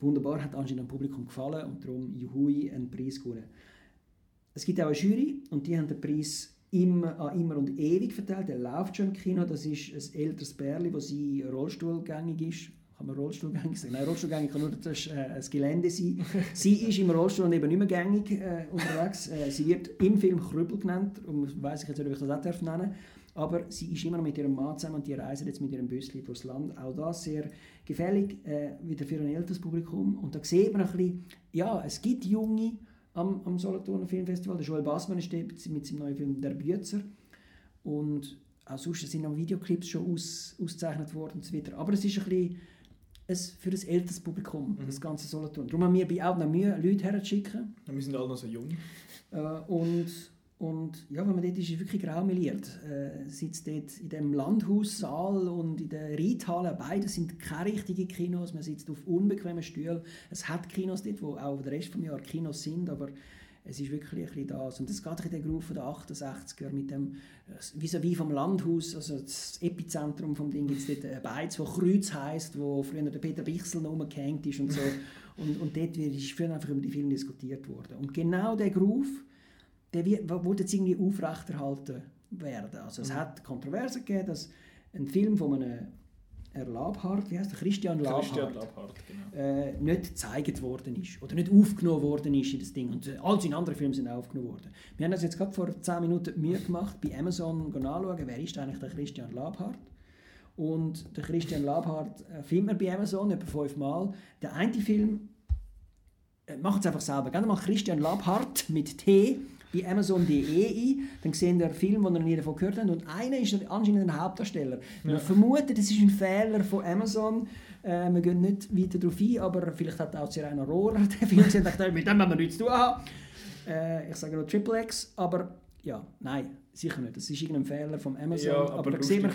S2: Wunderbar, hat anscheinend dem Publikum gefallen und darum Juhui einen Preis gewonnen. Es gibt auch eine Jury und die haben den Preis immer, an immer und ewig verteilt. Der läuft schon im Kino. Das ist ein älteres Pärchen, das sie rollstuhlgängig ist. Kann man rollstuhlgängig sagen? Nein, rollstuhlgängig kann nur das, äh, das Gelände sein. sie ist im Rollstuhl und eben nicht mehr gängig äh, unterwegs. Äh, sie wird im Film Krüppel genannt. Und weiß ich jetzt nicht, ob ich das auch darf nennen aber sie ist immer noch mit ihrem Mann zusammen und die reisen jetzt mit ihrem Büsschen durchs Land. Auch das sehr gefällig, äh, wieder für ein älteres Publikum. Und da sieht man ein bisschen, ja, es gibt Junge am, am Solothurner Filmfestival. Der Joel Bassmann ist mit seinem neuen Film «Der Bützer». Und auch sonst sind noch Videoclips schon aus, ausgezeichnet worden und so weiter. Aber es ist ein bisschen ein, für ein älteres Publikum,
S1: Mhm.
S2: das ganze Solothurn. Darum haben wir bei auch noch Mühe, Leute herzuschicken.
S1: Wir sind alle noch so jung.
S2: Äh, und, und ja, wenn man dort ist, ist es wirklich graumeliert. Äh, sitzt dort in dem Landhaussaal und in der Reithalle, beide sind keine richtigen Kinos, man sitzt auf unbequemen Stühlen. Es hat Kinos dort, wo auch den Rest des Jahres Kinos sind, aber es ist wirklich ein bisschen das. Und das geht in den Groove von den 68er mit dem, wie wie vom Landhaus, also das Epizentrum vom Ding, gibt es dort ein Beiz, wo Kreuz heisst, wo früher der Peter Bichsel noch rumgehängt ist und so. und, und dort ist früher einfach über die Filme diskutiert worden. Und genau der Groove, der wird, jetzt irgendwie aufrechterhalten werden. Also es
S1: Mhm.
S2: hat Kontroversen gegeben, dass ein Film von einem Herr Labhardt, wie heißt der, Christian Labhardt,
S1: Christian Labhardt, genau.
S2: äh, nicht gezeigt worden ist oder nicht aufgenommen worden ist in das Ding. Und äh, all seine anderen Filme sind aufgenommen worden. Wir haben uns jetzt gerade vor 10 Minuten Mühe gemacht, bei Amazon nachschauen, wer ist eigentlich der Christian Labhardt. Und der Christian Labhardt äh, man bei Amazon etwa fünfmal. Der eine Film, äh, macht es einfach selber. Geht mal Christian Labhardt mit T bei Amazon.de ein, dann sehen ihr Film, den ihr nie davon gehört habt. Und einer ist anscheinend ein Hauptdarsteller. Wir
S1: Ja.
S2: vermuten, das ist ein Fehler von Amazon. Äh, wir gehen nicht weiter darauf ein, aber vielleicht hat auch Sirena Rohrer den Film gesehen und dachte, mit dem haben wir nichts zu tun haben. Äh, ich sage nur Triple X, aber ja, nein, sicher nicht. Das ist irgendein Fehler von Amazon.
S1: Ja,
S2: aber,
S1: aber
S2: da sieht man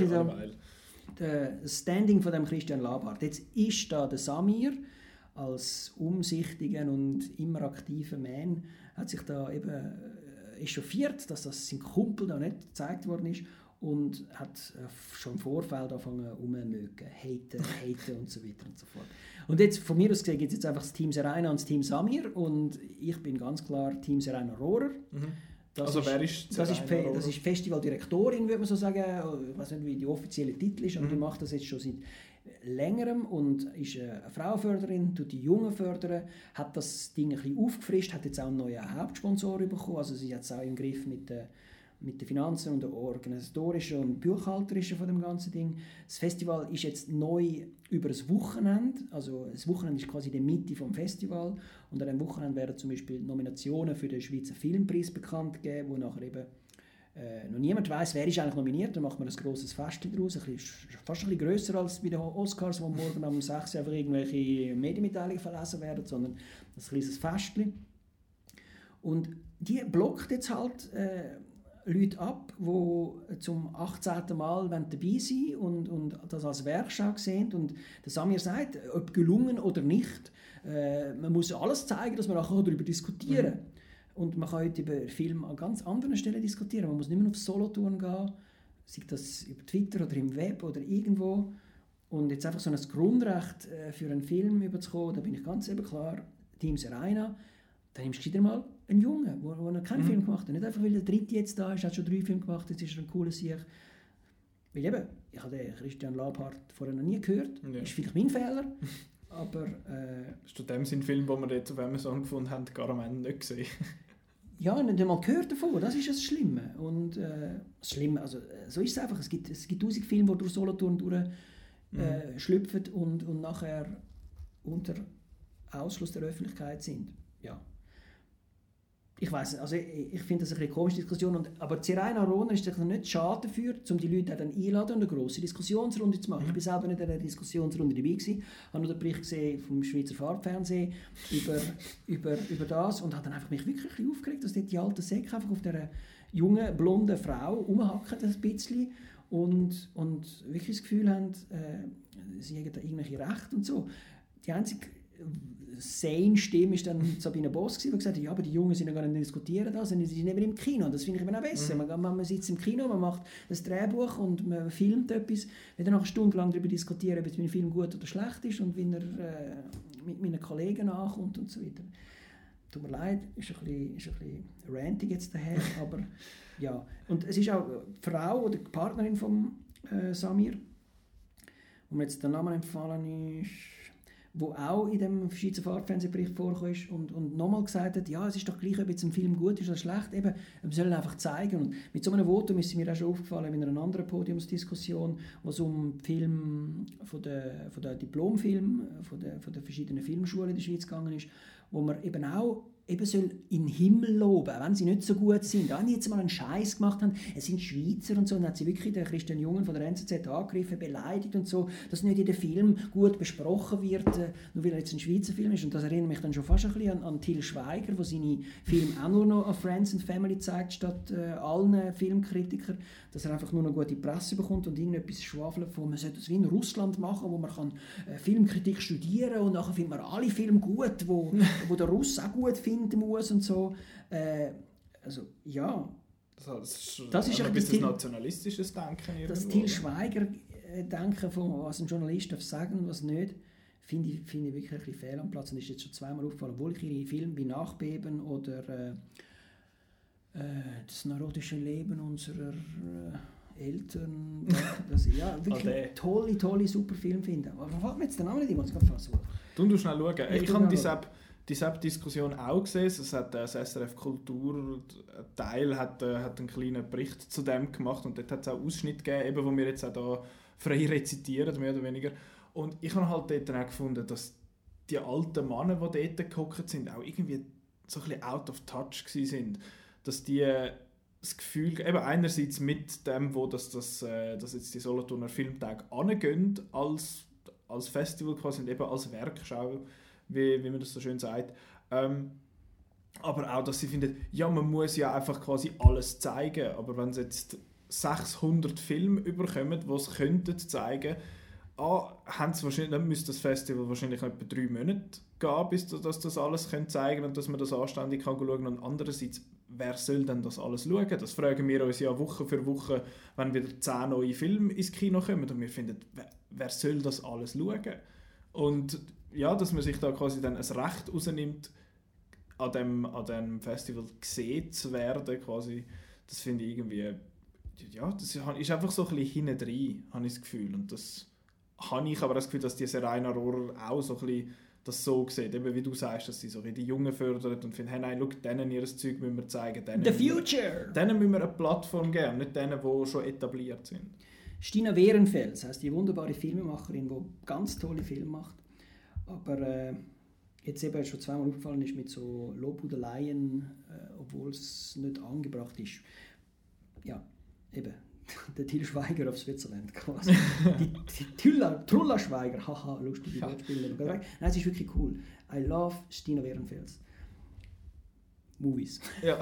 S2: das Standing von dem Christian Labhardt. Jetzt ist da der Samir als umsichtiger und immer aktiver Mann hat sich da eben echauffiert, dass das sein Kumpel da nicht gezeigt worden ist und hat äh, schon im Vorfeld angefangen rummögen, haten, haten und so weiter und so fort. Und jetzt von mir aus gesehen gibt es jetzt einfach das Team Serena und das Team Samir und ich bin ganz klar Team Serena Rohrer.
S1: Mhm.
S2: Das
S1: Also
S2: ist,
S1: wer ist
S2: das ist,
S1: Serena
S2: Fe-
S1: Rohrer?
S2: das ist Festivaldirektorin, würde man so sagen. Ich weiß nicht, wie die offizielle Titel ist, aber
S1: Mhm.
S2: die macht das jetzt schon seit längerem und ist eine Frauenförderin, tut die Jungen fördern, hat das Ding ein bisschen aufgefrischt, hat jetzt auch einen neuen Hauptsponsor bekommen, also sie hat es auch im Griff mit der mit den Finanzen und der organisatorischen und buchhalterischen von dem ganzen Ding. Das Festival ist jetzt neu über das Wochenende, also das Wochenende ist quasi die Mitte vom Festival. Und an dem Wochenende werden zum Beispiel Nominationen für den Schweizer Filmpreis bekannt gegeben, wo nachher eben äh, noch niemand weiß, wer ist eigentlich nominiert, dann macht man ein grosses Fest daraus, ein bisschen, fast ein bisschen grösser als bei den Oscars, wo morgen um 6 Uhr einfach irgendwelche Medienmitteilungen verlesen werden, sondern ein kleines Fest. Und die blockt jetzt halt äh, Leute ab, die zum 18. Mal dabei sind und, und das als Werkschau sehen. Und der Samir sagt, ob gelungen oder nicht, äh, man muss alles zeigen, dass man nachher darüber diskutieren kann. Mhm. Und man kann heute über Filme an ganz anderen Stellen diskutieren. Man muss nicht mehr auf Solo-Touren gehen, sei das über Twitter oder im Web oder irgendwo. Und jetzt einfach so ein Grundrecht äh, für einen Film überzukommen, da bin ich ganz eben klar, Team Serena, dann nimmst du wieder mal einen Jungen, der noch keinen mhm. Film gemacht hat. Nicht einfach, weil der Dritte jetzt da ist, hat schon drei Filme gemacht, jetzt ist er ein cooler Sieg. Weil eben, ich habe den Christian Labhardt vorher noch nie gehört. Ja. Ist vielleicht mein Fehler. aber... Äh,
S1: Hast du dem Sinn Film, den wir jetzt auf Amazon gefunden haben, gar am Ende nicht gesehen?
S2: Ja, nicht einmal gehört davon. Das ist das Schlimme. Und äh, das Schlimme, also so ist es einfach. Es gibt, es gibt tausend Filme, die durch Solothurn durch, äh, mhm. schlüpfen und, und nachher unter Ausschluss der Öffentlichkeit sind. Ja ich weiß also ich, ich finde das eine komische Diskussion, und, aber Zeraina Rohner ist nicht schade dafür, um die Leute dann einladen und eine grosse Diskussionsrunde zu machen. Ich bin selber nicht in einer Diskussionsrunde dabei gewesen, habe nur den Bericht gesehen vom Schweizer Farbfernsehen über, über, über das und habe dann einfach mich wirklich aufgeregt, dass die alten Säcke einfach auf dieser jungen, blonden Frau rumhacken ein bisschen und, und wirklich das Gefühl haben, äh, sie hätten da irgendwelche Rechte und so. Die einzige sane Stimme ist dann Sabine Boss die gesagt hat, ja, aber die Jungen sind ja gar nicht diskutieren da, sondern sie sind eben im Kino. Das finde ich eben auch besser. Mhm. Man, man, sitzt im Kino, man macht ein Drehbuch und man filmt etwas. Wir dann stundenlang darüber diskutieren, ob ein Film gut oder schlecht ist und wie er äh, mit meinen Kollegen nachkommt und so weiter. Tut mir leid, ist ein bisschen, ist ein bisschen rantig jetzt daher, aber ja. Und es ist auch die Frau oder die Partnerin von äh, Samir, wo mir jetzt der Name empfallen ist, wo auch in dem Schweizer Fahrtfernsehbericht vorkommt und, und nochmal gesagt hat, ja, es ist doch gleich, ob jetzt ein Film gut ist oder schlecht, eben, wir sollen einfach zeigen. Und mit so einem Votum ist mir auch schon aufgefallen in einer anderen Podiumsdiskussion, wo es um Film von der, von der Diplomfilm, von der, von der verschiedenen Filmschulen in der Schweiz gegangen ist, wo man eben auch eben soll in den Himmel loben, wenn sie nicht so gut sind. Wenn die jetzt mal einen Scheiß gemacht haben, es sind Schweizer und so, dann hat sie wirklich den Christian Jungen von der NZZ angegriffen, beleidigt und so, dass nicht jeder Film gut besprochen wird, äh, nur weil er jetzt ein Schweizer Film ist. Und das erinnert mich dann schon fast ein bisschen an, an Till Schweiger, der seine Filme auch nur noch an Friends and Family zeigt, statt äh, allen Filmkritikern, dass er einfach nur noch gute Presse bekommt und irgendetwas schwafelt von, man sollte das wie in Russland machen, wo man kann äh, Filmkritik studieren und nachher findet man alle Filme gut, wo, wo der Russ auch gut findet finden muss und so. Äh, also ja.
S1: Das, ist, das ist ein bisschen nationalistisches Denken.
S2: Das Til Schweiger-Denken, von was ein Journalist darf sagen und was nicht, finde ich, find ich wirklich ein bisschen fehl am Platz. Und ist jetzt schon zweimal aufgefallen, obwohl ich ihre Filme wie Nachbeben oder äh, äh, Das neurotische Leben unserer äh, Eltern, das, ja, wirklich tolle, tolle, super Filme finde. Aber was mir jetzt den Namen nicht, ich muss gerade
S1: fast suchen. Du schnell schauen. Ich, ich habe diese App die diskussion auch gesehen. Es hat das SRF Kulturteil hat, äh, hat einen kleinen Bericht zu dem gemacht und dort hat es auch Ausschnitt gegeben, eben, wo wir jetzt auch da frei rezitieren, mehr oder weniger. Und ich habe halt dort auch gefunden, dass die alten Männer, die dort gehockt sind, auch irgendwie so ein bisschen out of touch sind. Dass die das Gefühl, eben einerseits mit dem, wo das, das, äh, das jetzt die Solothurner Filmtage angehen, als, als Festival quasi und eben als Werkschau, wie, wie man das so schön sagt. Ähm, aber auch, dass sie finden, ja, man muss ja einfach quasi alles zeigen. Aber wenn sie jetzt 600 Filme überkommen, die es könnten zeigen, ah, haben sie wahrscheinlich, dann müsste das Festival wahrscheinlich etwa drei Monate gehen, bis dass das alles können zeigen und dass man das anständig kann schauen Und andererseits, wer soll denn das alles schauen? Das fragen wir uns ja Woche für Woche, wenn wieder zehn neue Filme ins Kino kommen und wir finden, wer, wer soll das alles schauen? Und ja, dass man sich da quasi dann ein Recht rausnimmt, an dem, an dem Festival gesehen zu werden, quasi, das finde ich irgendwie, ja, das ist einfach so ein bisschen hinten drin, habe ich das Gefühl. Und das habe ich aber das Gefühl, dass diese Rainer Rohrer auch so ein bisschen das so sieht, eben wie du sagst, dass sie so die Jungen fördern und finden, hey nein, schau, denen ihr Zeug müssen wir zeigen. Denen
S2: The future!
S1: Wir, denen müssen wir eine Plattform geben, nicht denen, die schon etabliert sind.
S2: Stina Wehrenfels heißt die wunderbare Filmemacherin, die ganz tolle Filme macht, aber äh, jetzt eben schon zweimal aufgefallen ist mit so Lobhudeleien, äh, obwohl es nicht angebracht ist. Ja, eben, der Till Schweiger auf Switzerland quasi. die die Tüller, Trulla Schweiger, haha, lustige ja. Wortspiele. Nein, es ist wirklich cool. I love Stina Wehrenfels. Movies.
S1: Ja,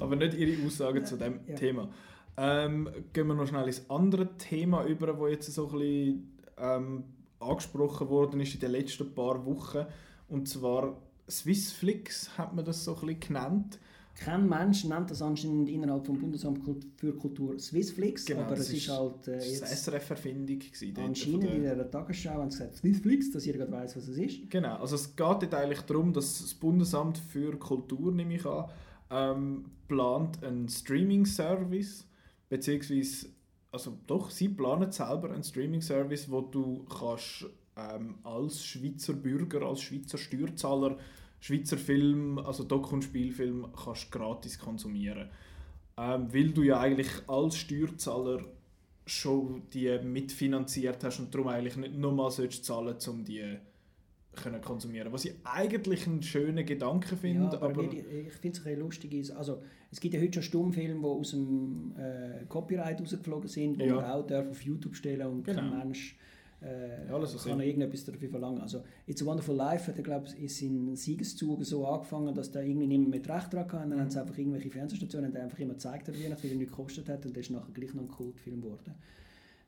S1: aber nicht ihre Aussagen zu dem ja. Thema. Ähm, gehen wir noch schnell ins andere Thema über, das jetzt so ein bisschen ähm, angesprochen worden ist in den letzten paar Wochen. Und zwar Swissflix hat man das so ein bisschen genannt.
S2: Kein Mensch nennt das anscheinend innerhalb vom Bundesamt für Kultur Swissflix, genau, aber es ist, halt
S1: äh, jetzt das SRF-Erfindung
S2: Anscheinend in der Tagesschau haben sie gesagt Swissflix, dass jeder weiß, was es ist.
S1: Genau, also es geht dort eigentlich darum, dass das Bundesamt für Kultur, nehme ich an, ähm, plant einen Streaming-Service, beziehungsweise, also doch, sie planen selber einen Streaming-Service, wo du kannst ähm, als Schweizer Bürger, als Schweizer Steuerzahler Schweizer Film, also Doku- und Spielfilm, kannst gratis konsumieren. Ähm, weil du ja eigentlich als Steuerzahler schon die mitfinanziert hast und darum eigentlich nicht nochmal zahlen um die können konsumieren. Was ich eigentlich einen schönen Gedanken finde. Ja, aber, aber
S2: ich, ich finde es ein lustig. Also, es gibt ja heute schon Stummfilme, die aus dem äh, Copyright rausgeflogen sind, die ja. man auch auf YouTube stellen und genau. kein Mensch äh, ja, kann er irgendetwas dafür verlangen. Also It's a Wonderful Life hat er, glaube ich, in seinen Siegeszug so angefangen, dass da irgendwie niemand mit Recht dran kann. Dann mhm. haben sie einfach irgendwelche Fernsehstationen die einfach immer gezeigt, wie viel er nicht gekostet hat und das ist nachher gleich noch ein Kultfilm geworden.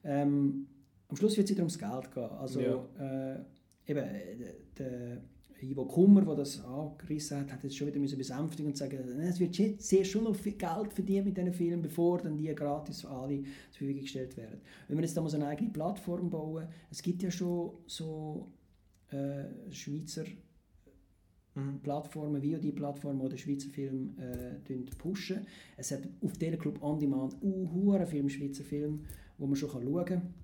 S2: Ähm, am Schluss wird es wieder ums Geld gehen. Also ja. äh, eben, äh, der Ivo Kummer, der das angerissen hat, hat jetzt schon wieder müssen besänftigen und sagen, es wird sehr schon noch viel Geld verdienen mit diesen Filmen, bevor dann die gratis für alle zur Verfügung gestellt werden. Wenn wir jetzt da so eine eigene Plattform bauen, es gibt ja schon so äh, Schweizer mhm. Plattformen, wie die die den Schweizer Film äh, pushen. Es hat auf diesem Club On Demand uh, Film, Schweizer Film, wo man schon schauen kann.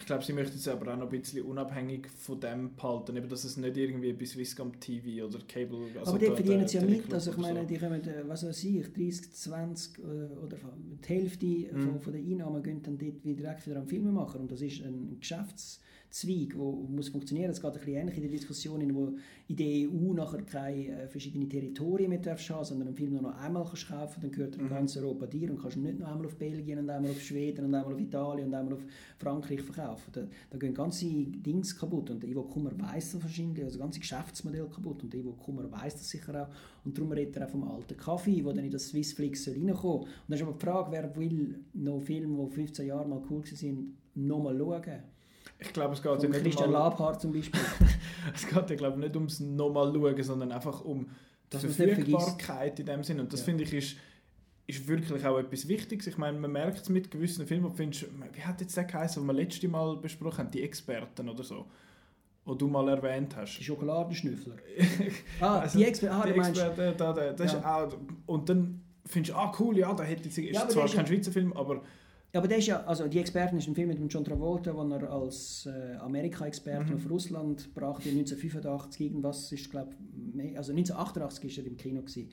S1: Ich glaube, sie möchten es aber auch noch ein bisschen unabhängig von dem behalten, eben, dass es nicht irgendwie bei Swisscom TV oder Cable...
S2: Also aber die verdienen es ja mit, also ich meine, die kommen, äh, was weiß ich, 30, 20 äh, oder die Hälfte mhm. von, von den Einnahmen gehen dann dort wieder direkt wieder am Film machen und das ist ein Geschäfts Zweig, wo muss funktionieren. Es geht ein bisschen ähnlich in der Diskussion, wo in der EU nachher keine äh, verschiedenen Territorien mehr darfst haben, sondern einen Film nur noch einmal kannst kaufen, dann gehört in mhm. ganz Europa dir und kannst nicht noch einmal auf Belgien und einmal auf Schweden und einmal auf Italien und einmal auf Frankreich verkaufen. Da, da gehen ganze Dinge kaputt und Ivo Kummer weiss das wahrscheinlich, also ganze Geschäftsmodell kaputt und Ivo Kummer weiss das sicher auch und darum redet er auch vom alten Kaffee, wo dann in das Swissflix reinkommen soll. Und dann ist aber die Frage, wer will noch Filme, die 15 Jahre mal cool waren, nochmal schauen?
S1: Ich glaube, es geht ja
S2: nicht Christian um Labhardt zum Beispiel.
S1: es geht ja glaube nicht ums nochmal schauen, sondern einfach um die Verfügbarkeit in dem Sinn. Und das ja. finde ich ist, ist wirklich auch etwas Wichtiges. Ich meine, man merkt es mit gewissen Filmen, wo findest, wie hat jetzt der geheißen, den wir letztes Mal besprochen haben, die Experten oder so, wo du mal erwähnt hast.
S2: Die Schokoladenschnüffler.
S1: ah, also, die, Exper ah, die Experten. Da, da, das ja. ist auch, und dann findest du, ah cool, ja, da hätte ich, ist ja, zwar kein Schweizer Film, aber
S2: aber der ist ja, also die Experten ist ein Film mit dem John Travolta, wo er als äh, Amerika-Experte mhm. auf Russland brachte, 1985 irgendwas ist, glaube also 1988 ist er im Kino gewesen,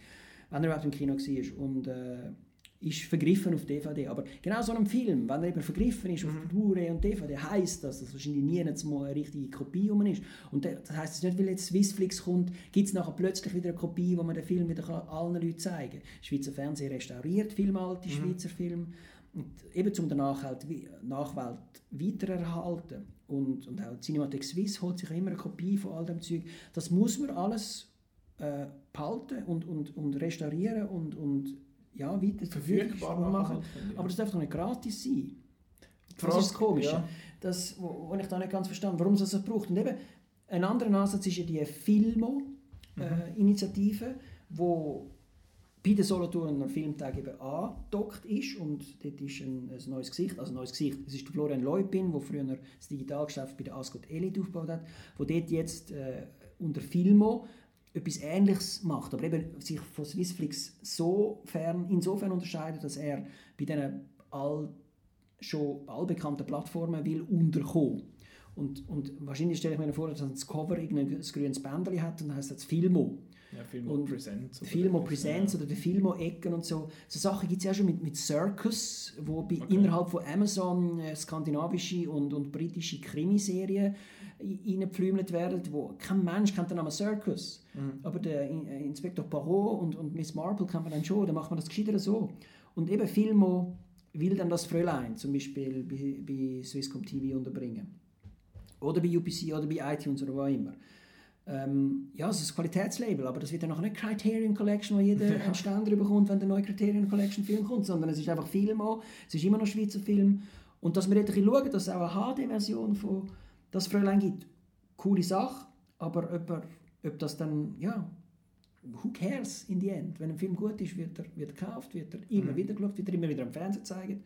S2: wenn er überhaupt im Kino war und äh, ist vergriffen auf DVD. Aber genau so einem Film, wenn er eben vergriffen ist auf mhm. Blu-ray und DVD, heisst das, dass wahrscheinlich nie eine richtige Kopie um ist. Und das heisst es nicht, weil jetzt Swissflix kommt, gibt es nachher plötzlich wieder eine Kopie, wo man den Film wieder allen Leuten zeigen kann. Schweizer Fernsehen restauriert Filme, alte mhm. Schweizer Filme. Und eben zum der Nachwelt, Nachwelt weitererhalten. Und, und auch Cinematic Swiss holt sich immer eine Kopie von all dem Zeug. Das muss man alles äh, behalten und, und, und restaurieren und, und ja, weiter verfügbar machen. Aber das darf doch nicht gratis sein. Das ist das Komische. Ja. Das, wo, wo ich da nicht ganz verstanden warum es das braucht. Und eben, ein anderer Ansatz ist ja die Filmo-Initiative, äh, mhm. wo bei den Solothurner Filmtag eben angedockt ist und dort ist ein, ein neues Gesicht, also ein neues Gesicht, es ist Florian Leupin, der früher das Digitalgeschäft bei der Ascot Elite aufgebaut hat, der dort jetzt äh, unter Filmo etwas Ähnliches macht, aber eben sich von Swissflix so fern, insofern unterscheidet, dass er bei diesen all, schon allbekannten Plattformen will unterkommen Und, und wahrscheinlich stelle ich mir vor, dass das Cover irgendein grünes Bändchen hat und dann heißt das Filmo.
S1: Ja, Filmo
S2: Und
S1: Presents. oder
S2: Filmo Presents
S1: ja.
S2: oder der Filmo-Ecken und so. So Sachen gibt es ja schon mit, mit Circus, wo
S1: Okay.
S2: innerhalb von Amazon äh, skandinavische und, und britische Krimiserien reingepflümelt werden, wo kein Mensch kennt den Namen Circus.
S1: Mhm.
S2: Aber der In- äh, Inspektor Poirot und, und Miss Marple kennt man dann schon, dann macht man das gescheiter so. Und eben Filmo will dann das Fräulein zum Beispiel bei, bei Swisscom TV unterbringen. Oder bei UPC oder bei iTunes oder wo auch immer. Ähm, ja, es ist ein Qualitätslabel, aber das wird dann noch nicht Criterion Collection, wo jeder einen Ständer bekommt, wenn der neue Criterion Collection Film kommt, sondern es ist einfach Filmo, es ist immer noch Schweizer Film. Und dass wir ein bisschen schauen, dass es auch eine HD-Version von «Das Fräulein» gibt, coole Sache, aber ob, er, ob das dann, ja, who cares in the end? Wenn ein Film gut ist, wird er, wird er gekauft, wird er immer wieder geschaut, wird er immer wieder am Fernsehen gezeigt.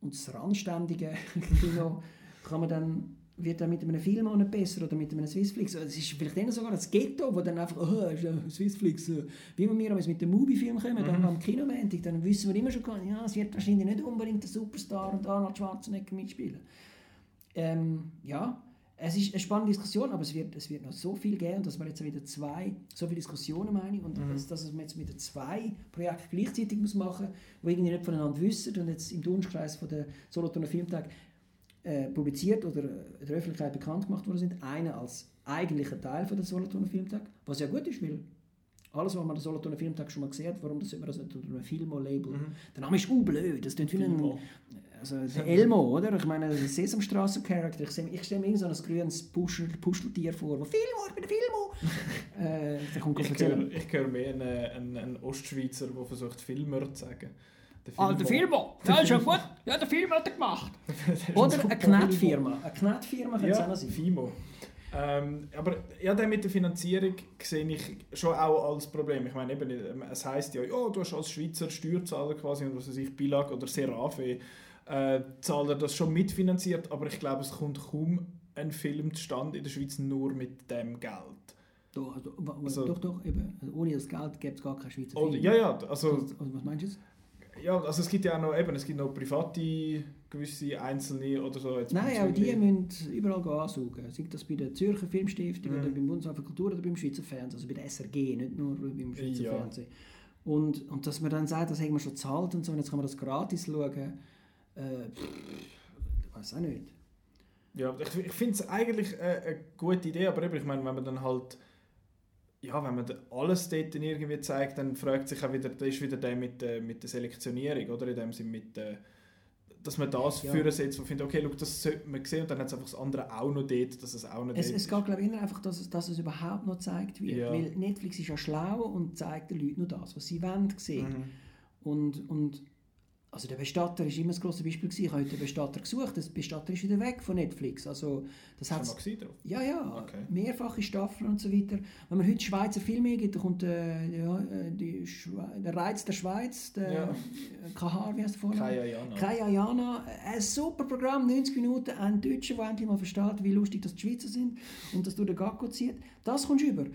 S2: Und das randständige Kino kann man dann, wird dann mit einem Film auch nicht besser oder mit einem Swissflix. Es ist vielleicht eher sogar das Ghetto, wo dann einfach, oh, Swissflix. äh, Wie wenn wir mit dem Movie-Film kommen, dann am Kinomontag, dann wissen wir immer schon, ja, es wird wahrscheinlich nicht unbedingt der Superstar und Arnold Schwarzenegger mitspielen. Ähm, ja, es ist eine spannende Diskussion, aber es wird, es wird noch so viel geben und dass wir jetzt wieder zwei, so viele Diskussionen meine ich, und dass, dass man jetzt wieder zwei Projekte gleichzeitig muss machen muss, die irgendwie nicht voneinander wissen und jetzt im Dunstkreis von der Solothurner Filmtag äh, publiziert oder äh, der Öffentlichkeit bekannt gemacht worden sind. Einer als eigentlicher Teil von der Solothurner Filmtag, was ja gut ist, weil alles, was man der Solothurner Filmtag schon mal gesehen hat, warum das das nicht unter einem Filmo-Label... Der Name ist uh, blöd, das klingt wie ein... Also der Elmo, oder? Ich meine, der Sesamstraßen-Charakter. Ich, stelle- ich stelle mir irgend so ein grünes Puschel, Puscheltier vor, wo «Filmo, ich bin der Filmo!» äh,
S1: ich höre mehr einen, einen, einen Ostschweizer, der versucht, Filmer zu sagen. Der
S2: Ah, der Filmo! Ja, ist ja gut. Ja, der Filmo hat er gemacht. Oder
S1: ein
S2: eine
S1: super
S2: Knettfirma. Eine Knettfirma könnte es auch
S1: Ja,
S2: sein.
S1: FIMO. Ähm, aber ja, der mit der Finanzierung sehe ich schon auch als Problem. Ich meine, eben, ähm, es heisst ja, ja, du hast als Schweizer Steuerzahler quasi, und was weiß ich, Bilag oder Serave, äh, Zahler das schon mitfinanziert, aber ich glaube, es kommt kaum ein Film zustande in der Schweiz nur mit dem Geld.
S2: Doch, also,
S1: Also-
S2: doch, doch, eben. Also ohne das Geld gäbe es gar keinen Schweizer
S1: Oder,
S2: Film.
S1: ja, ja, also,
S2: Also, was meinst du jetzt?
S1: Ja, also es gibt ja auch noch, eben, es gibt noch private, gewisse Einzelne oder so. Jetzt
S2: Nein, auch die müssen überall ansaugen. Sei das bei der Zürcher Filmstiftung
S1: Mhm.
S2: oder beim Bundesamt für Kultur oder beim Schweizer Fernsehen, also bei der SRG, nicht nur beim Schweizer
S1: Ja.
S2: Fernsehen. Und, und dass man dann sagt, das haben wir schon gezahlt und so, und jetzt kann man das gratis schauen, äh, pff, ich weiß auch nicht.
S1: Ja, ich, ich finde es eigentlich äh, eine gute Idee, aber eben, ich meine, wenn man dann halt ja, wenn man alles dort irgendwie zeigt, dann fragt sich auch wieder, da ist wieder der mit, der mit der Selektionierung, oder? In dem Sinne mit der, dass man das
S2: Ja.
S1: führen setzt, wo man findet, okay, schau, das sollte man sehen und dann hat es einfach das andere auch noch dort, dass es auch noch
S2: Es,
S1: dort
S2: es geht, glaube ich, einfach, dass es, dass es überhaupt noch gezeigt wird.
S1: Ja.
S2: Weil Netflix ist ja schlau und zeigt den Leuten nur das, was sie wollen sehen.
S1: Mhm.
S2: Und, und also der Bestatter ist immer das grosse Beispiel gewesen. Ich habe heute den Bestatter gesucht. Der Bestatter ist wieder weg von Netflix. Also das hat
S1: du
S2: ja, ja,
S1: Okay.
S2: mehrfache Staffeln und so weiter. Wenn man heute Schweizer Filme gibt, dann kommt äh, ja, äh, die Schwe der Reiz der Schweiz, der
S1: Ja.
S2: äh, KH, wie heißt der vorne?
S1: Kaya Jana.
S2: Kaya Jana, ein super Programm, 90 Minuten, ein Deutscher, der endlich mal versteht, wie lustig das die Schweizer sind und das durch den Gacko zieht. Das kommst du über.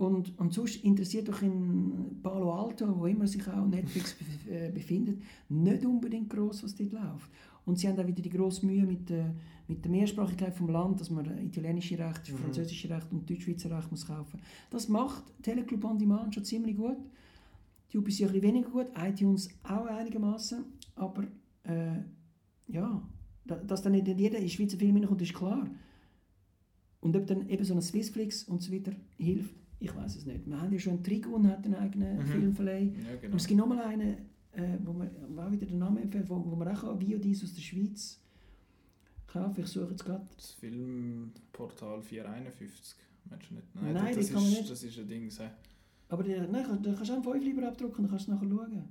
S2: Und, und sonst interessiert doch in Palo Alto, wo immer sich auch Netflix äh, befindet, nicht unbedingt groß, was dort läuft. Und sie haben auch wieder die grosse Mühe mit der, mit der Mehrsprachigkeit vom Land, dass man italienische Recht,
S1: Mhm.
S2: französische Recht und deutsch-schweizer Recht muss kaufen. Das macht Teleclub On Demand schon ziemlich gut. Die UPC ein bisschen weniger gut, iTunes auch einigermaßen, aber äh, ja, da- dass dann nicht in jeder Schweizer Film hineinkommt, ist klar. Und ob dann eben so ein Swissflix und so weiter hilft, ich weiß es nicht. Wir haben ja schon Trigun hat einen eigenen
S1: Mhm.
S2: Filmverleih.
S1: Ja, genau.
S2: Und es gibt nochmal einen, äh, wo man, war wieder der Name empfehlt, wo, wo man auch kann, VODs aus der Schweiz kaufen. Ich suche jetzt gerade.
S1: Das Filmportal 451. Meinst du nicht?
S2: Nein,
S1: das,
S2: die
S1: ist,
S2: kann man nicht.
S1: das ist ein Ding. so.
S2: Aber der, nein, da kannst du auch einen 5 lieber abdrucken, dann kannst du es nachher schauen.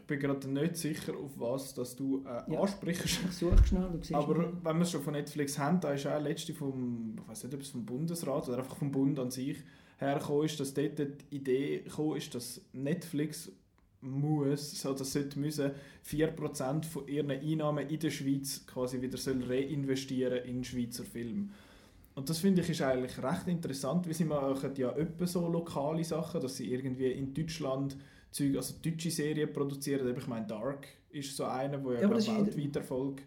S1: Ich bin gerade nicht sicher, auf was dass du äh,
S2: Ja.
S1: ansprichst.
S2: Ich suche schnell, du siehst
S1: Aber
S2: schnell.
S1: wenn wir es schon von Netflix haben, da ist auch letzte vom, ich weiß nicht, ob es vom Bundesrat oder einfach vom Bund an sich hergekommen ist, dass dort die Idee gekommen ist, dass Netflix muss, so das sollte müssen, 4% von ihren Einnahmen in der Schweiz quasi wieder soll reinvestieren in Schweizer Film. Und das finde ich ist eigentlich recht interessant, weil sie machen ja öppe so lokale Sachen, dass sie irgendwie in Deutschland Zeug, also deutsche Serien produzieren. Ich meine, Dark ist so einer, wo ja,
S2: Ja,
S1: weltweit Erfolg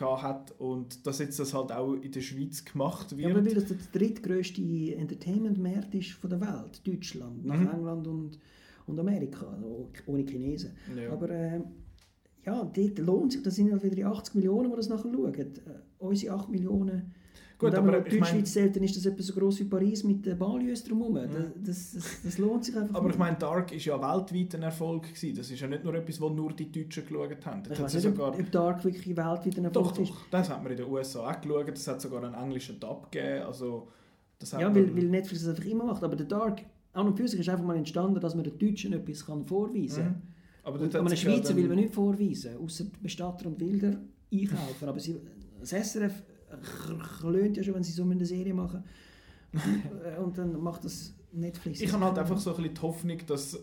S1: hat und dass jetzt das halt auch in der Schweiz gemacht wird.
S2: Ja, aber weil das der drittgrößte Entertainment-Markt ist von der Welt, Deutschland, nach
S1: Mhm.
S2: England und, und Amerika, also ohne Chinesen.
S1: Ja.
S2: Aber äh, ja, dort lohnt sich, das sind ja wieder die 80 Millionen, die das nachher schauen. Äh, unsere 8 Millionen.
S1: Gut, aber ich mein-
S2: Deutschschweiz zählt, dann ist das etwa so gross wie Paris mit den Banlieues drumherum. Das, das, das, das lohnt sich einfach
S1: Aber
S2: nicht.
S1: ich meine, Dark ist ja weltweit ein Erfolg gewesen. Das ist ja nicht nur etwas, wo nur die Deutschen geschaut haben.
S2: Ich
S1: Das hat
S2: weiß nicht,
S1: sogar...
S2: ob Dark wirklich weltweit ein Erfolg
S1: Doch,
S2: ist.
S1: doch. Das hat man in den USA auch geschaut. Das hat sogar einen englischen Dub gegeben. Also, das hat
S2: Ja, weil, weil Netflix das einfach immer macht. Aber der Dark, an und für sich, ist einfach mal entstanden, dass man den Deutschen etwas kann vorweisen kann.
S1: Mhm. Aber
S2: Und einem
S1: sich ja
S2: Schweizer
S1: dann-
S2: will man nicht vorweisen, außer Bestatter und Wilder einkaufen. Aber sie, das SRF klönt ja schon, wenn sie so eine Serie machen. und dann macht das Netflix.
S1: Ich habe halt einfach so ein bisschen die Hoffnung, dass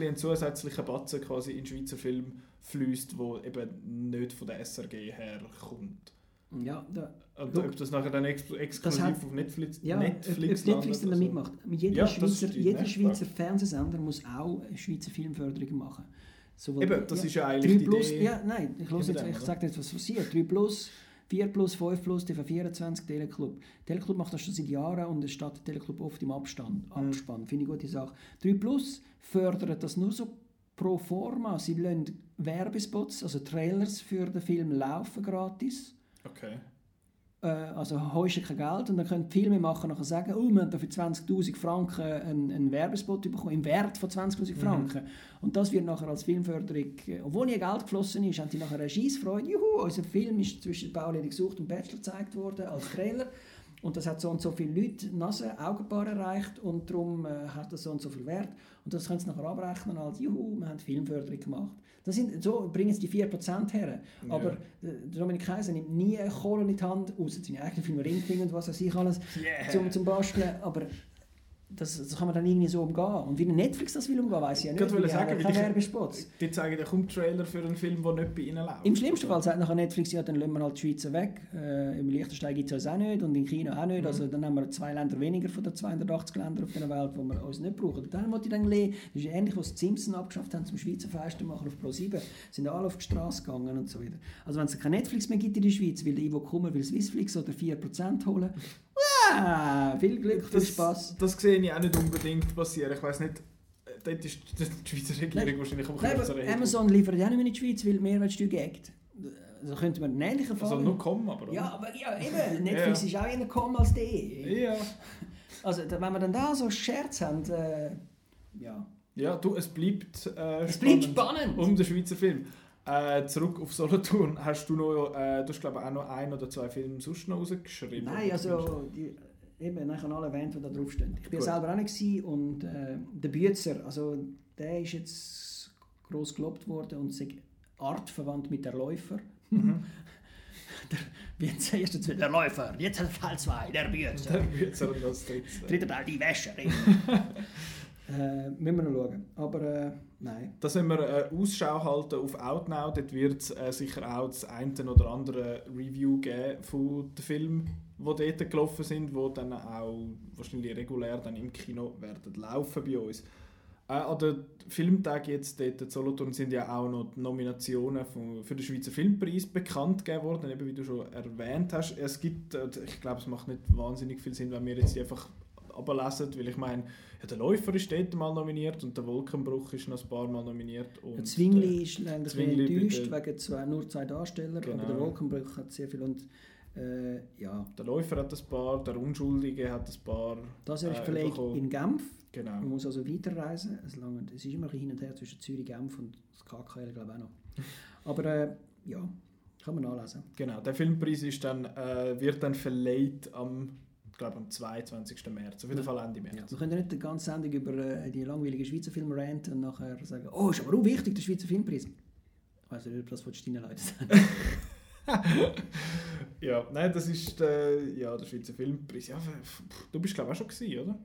S1: ein, zusätzlicher Batzen quasi in den Schweizer Film fließt, der eben nicht von der SRG herkommt.
S2: Ja, da,
S1: Und
S2: Look,
S1: ob das nachher dann ex exklusiv
S2: hat-
S1: auf Netflix,
S2: ja
S1: Netflix,
S2: ob, ob Netflix dann da
S1: landet,
S2: mitmacht. Jeder,
S1: Ja,
S2: Schweizer, jeder? Schweizer Fernsehsender muss auch Schweizer Filmförderung machen. Sowohl,
S1: Eben, das ist ja eigentlich
S2: 3
S1: die
S2: plus,
S1: Idee
S2: Ja, nein, ich, jetzt, ich sage jetzt, was passiert. 3 plus, 4 plus, 5 plus, TV24, Teleclub. Teleclub macht das schon seit Jahren und es steht Teleclub oft im Abstand,
S1: Mhm.
S2: Abspann. Finde ich eine gute Sache. 3 plus fördert das nur so pro forma. Sie lassen Werbespots, also Trailers für den Film laufen gratis.
S1: Okay.
S2: Äh, also hast du kein Geld und dann können die Filmemacher nachher sagen, oh, wir haben da für 20'000 Franken einen, einen Werbespot bekommen, im Wert von 20'000 Franken. Und das wird nachher als Filmförderung, äh, obwohl nie Geld geflossen ist, haben die nachher eine Scheissfreude. Juhu, unser Film ist zwischen Bauledig gesucht und Bachelor gezeigt worden als Trailer. Und das hat so und so viele Leute Nase, Augenpaar erreicht und darum äh, hat das so und so viel Wert. Und das können sie nachher abrechnen als, juhu, wir haben Filmförderung gemacht. Das sind, so bringen sie die 4% her. Aber äh, Dominik Kaiser nimmt nie Kohle in die Hand, außer seine eigenen Filme Ringfinger und was weiß ich alles,
S1: Yeah.
S2: zum, zum Basteln. Aber das, das kann man dann irgendwie so umgehen. Und wie Netflix das will umgehen, weiß ich ja
S1: Ich
S2: nicht.
S1: wollte
S2: weil die
S1: sagen, weil
S2: keine
S1: die-. Die zeigen ja kaum Trailer für einen Film, der nicht bei ihnen läuft.
S2: Im schlimmsten Fall sagt nachher Netflix, ja, dann lassen wir halt die Schweizer weg. Äh, Im Liechtenstein gibt es uns auch nicht und in China auch nicht.
S1: Mhm.
S2: Also dann haben wir zwei Länder weniger von den 280 Ländern auf der Welt, die wir uns nicht brauchen. Und dann wollte ich dann lesen, das ist ähnlich, was die Simpsons abgeschafft haben zum Schweizer Feistermacher auf Pro7. Sind alle auf die Straße gegangen und so weiter. Also wenn es kein Netflix mehr gibt in der Schweiz, will der Ivo Kummer will Swissflix oder 4% holen. Ah, viel Glück, viel
S1: das,
S2: Spaß.
S1: Das sehe ich auch nicht unbedingt passieren. Ich weiß nicht, dort ist die Schweizer Regierung
S2: Nein.
S1: wahrscheinlich am kürzeren.
S2: Amazon liefert ja nicht mehr in die Schweiz, weil Mehrwertsteuer gegt. Also könnte man einen ähnlichen Fall...
S1: Also nur kommen, aber.
S2: Ja, aber ja, eben, Netflix
S1: Ja.
S2: ist auch eher gekommen als die.
S1: Ja.
S2: Also wenn wir dann da so Scherz haben, äh, ja.
S1: Ja, du, es bleibt äh,
S2: Es bleibt spannend.
S1: um den Schweizer Film. Äh, zurück auf Solothurn. Hast du noch, äh, du hast glaube ich auch noch ein oder zwei Filme sonst noch rausgeschrieben?
S2: Nein, also die, eben, ich habe alle erwähnt, die da drauf stehen. Ich bin
S1: Gut.
S2: selber auch nicht und äh, der Bützer, also der ist jetzt gross gelobt worden und ist artverwandt mit der Läufer.
S1: Mhm.
S2: Wie jetzt jetzt der Läufer, jetzt hat Teil 2, der Bützer.
S1: Der Bützer und das dritte.
S2: Dritter Teil, die Wäscherin. äh, müssen wir noch schauen. Aber äh, nein.
S1: Da sollen wir äh, Ausschau halten auf Outnow. Dort wird es äh, sicher auch das eine oder andere Review geben von den Filmen, die dort gelaufen sind, die dann auch wahrscheinlich regulär dann im Kino werden laufen bei uns. Äh, an den Filmtag jetzt dort in Solothurn sind ja auch noch die Nominationen vom, für den Schweizer Filmpreis bekannt gegeben worden, eben wie du schon erwähnt hast. Es gibt, äh, ich glaube, es macht nicht wahnsinnig viel Sinn, wenn wir jetzt die einfach ablesen, weil ich meine, ja, der Läufer ist dort mal nominiert und der Wolkenbruch ist noch ein paar Mal nominiert. Und,
S2: Der Zwingli ist bisschen
S1: Zwingli bei
S2: enttäuscht, wegen zwei, nur zwei Darsteller,
S1: Genau.
S2: aber der Wolkenbruch hat sehr viel und äh, ja,
S1: Der Läufer hat ein paar, der Unschuldige hat ein paar.
S2: das ist
S1: äh,
S2: verlegt
S1: bekommen.
S2: in Genf.
S1: Genau.
S2: Man muss also weiterreisen. Es, lange, es ist immer ein bisschen hin und her zwischen Zürich, Genf und das KKL, glaube ich auch noch. Aber äh, ja, kann man nachlesen.
S1: genau. Der Filmpreis ist dann, äh, wird dann verleiht am, glaube, am 22. März. Auf jeden Fall Ende März.
S2: Wir können ja nicht die ganze Sendung über äh, die langweiligen Schweizer Filme ranten und nachher sagen, oh, ist aber auch wichtig, der Schweizer Filmpreis. Ob das willst du deinen Leuten sagen.
S1: Ja, nein, das ist der, ja, der Schweizer Filmpreis. Ja, du bist glaube ich auch schon gewesen, oder?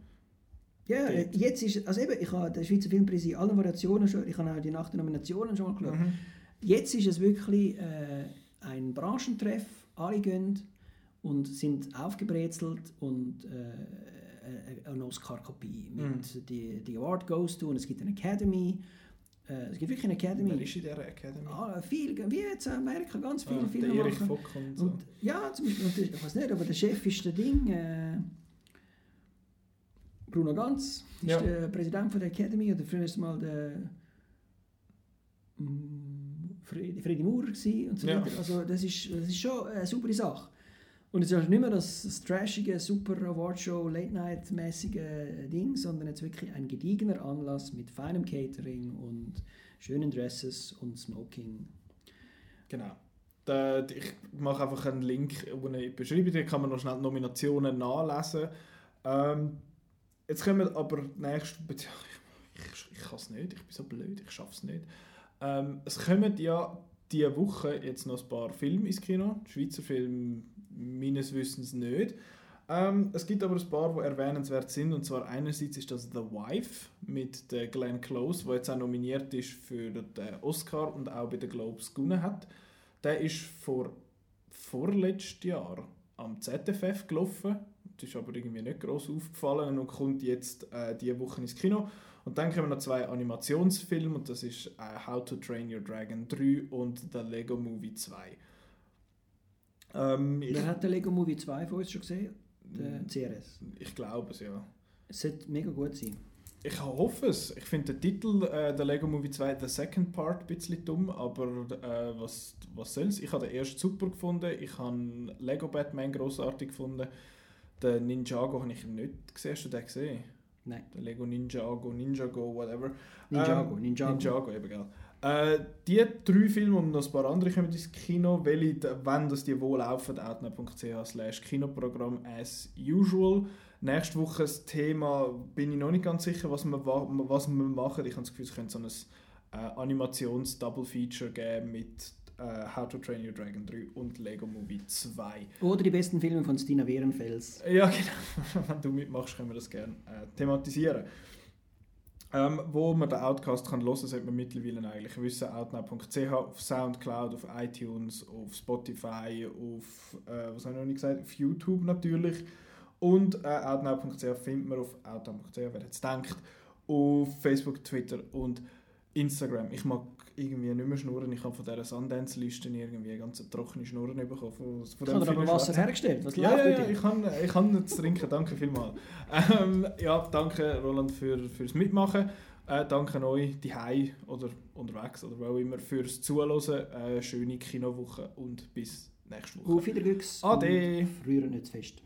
S2: Ja, äh,
S1: Dort.
S2: jetzt ist, also eben, ich habe den Schweizer Filmpreis in allen Variationen schon, ich habe auch die Nacht der Nominationen schon mal geschaut.
S1: Mhm.
S2: Jetzt ist es wirklich äh, ein Branchentreff, alle gehen und sind aufgebrezelt und äh, äh, eine Oscar-Kopie. Mit die, die Award goes to und es gibt eine Academy. Äh, es gibt wirklich eine Academy.
S1: Wer ist in dieser Academy?
S2: Ah, viel, wie jetzt in Amerika, ganz viele
S1: Ah,
S2: Filme
S1: der Erich. Fock und so.
S2: Und, ja, zum Beispiel, der, ich weiß nicht, aber der Chef ist der Ding. Äh, Bruno Ganz ist
S1: Ja.
S2: der Präsident von der Academy oder früher mal der mm, Freddy, Freddy Moore gewesen und so
S1: Ja.
S2: weiter. Also das ist, das ist schon eine super Sache. Und es ist nicht mehr das, trashige, super Awardshow, Late-Night-mäßige Ding, sondern jetzt wirklich ein gediegener Anlass mit feinem Catering und schönen Dresses und Smoking.
S1: Genau. Ich mache einfach einen Link in die Beschreibung, da kann man noch schnell Nominationen nachlesen. Ähm, jetzt kommen aber nächst... Ich, ich, kann es nicht, ich bin so blöd, ich schaffe es nicht. Ähm, es kommen ja diese Woche jetzt noch ein paar Filme ins Kino. Schweizer Filme meines Wissens nicht. Ähm, es gibt aber ein paar, die erwähnenswert sind. Und zwar einerseits ist das The Wife mit der Glenn Close, der jetzt auch nominiert ist für den Oscar und auch bei den Globes gewonnen hat. Der ist vor vorletztes Jahr am ZFF gelaufen. Das ist aber irgendwie nicht groß aufgefallen und kommt jetzt äh, diese Woche ins Kino. Und dann kommen noch zwei Animationsfilme und das ist äh, How to Train Your Dragon 3 und The Lego Movie 2. Ähm,
S2: Wer hat den Lego Movie 2 von uns schon gesehen? Der CRS.
S1: ich glaube es, ja.
S2: Es sollte mega gut sein.
S1: Ich hoffe es. Ich finde den Titel äh, der Lego Movie 2, The Second Part, ein bisschen dumm, aber äh, was, was soll's? Ich habe den ersten super gefunden. Ich habe Lego Batman großartig gefunden. Den Ninjago habe ich nicht gesehen. Hast du den gesehen?
S2: Nein.
S1: Der Lego Ninjago, Ninjago, whatever.
S2: Ninjago,
S1: Ähm,
S2: Ninjago.
S1: Ninjago, eben, gell. Äh, die drei Filme und noch ein paar andere kommen ins Kino, welche, wenn das die wohl laufen, outnow.ch slash Kinoprogramm as usual. Nächste Woche das Thema, bin ich noch nicht ganz sicher, was wir, wa- was wir machen. Ich habe das Gefühl, es könnte so ein äh, Animations-Double-Feature geben mit äh, How to Train Your Dragon 3 und Lego Movie 2.
S2: Oder die besten Filme von Stina Wehrenfels.
S1: Ja, genau. Wenn du mitmachst, können wir das gerne äh, thematisieren. Ähm, wo man den Outcast kann hören sollte man mittlerweile eigentlich wissen. Outnow.ch, auf Soundcloud, auf iTunes, auf Spotify, auf, äh, was habe ich noch nicht gesagt, auf YouTube natürlich. Und äh, outnow.ch findet man auf outnow.ch, wer jetzt denkt, auf Facebook, Twitter und Instagram. Ich mag irgendwie nicht mehr schnurren. Ich habe von dieser Sundance-Liste irgendwie ganz trockene Schnurren bekommen. Von, von
S2: Ich habe aber Wasser hergestellt. Was
S1: Ja, ja, ja, ich kann, ich kann jetzt trinken, danke vielmals. Ähm, ja, danke Roland für, fürs Mitmachen. Äh, danke euch, die oder unterwegs oder wo auch immer, fürs Zuhören. Äh, schöne Kinowoche und bis nächste Woche.
S2: Auf Wiederglücks.
S1: Ade.
S2: Früher nicht zu fest.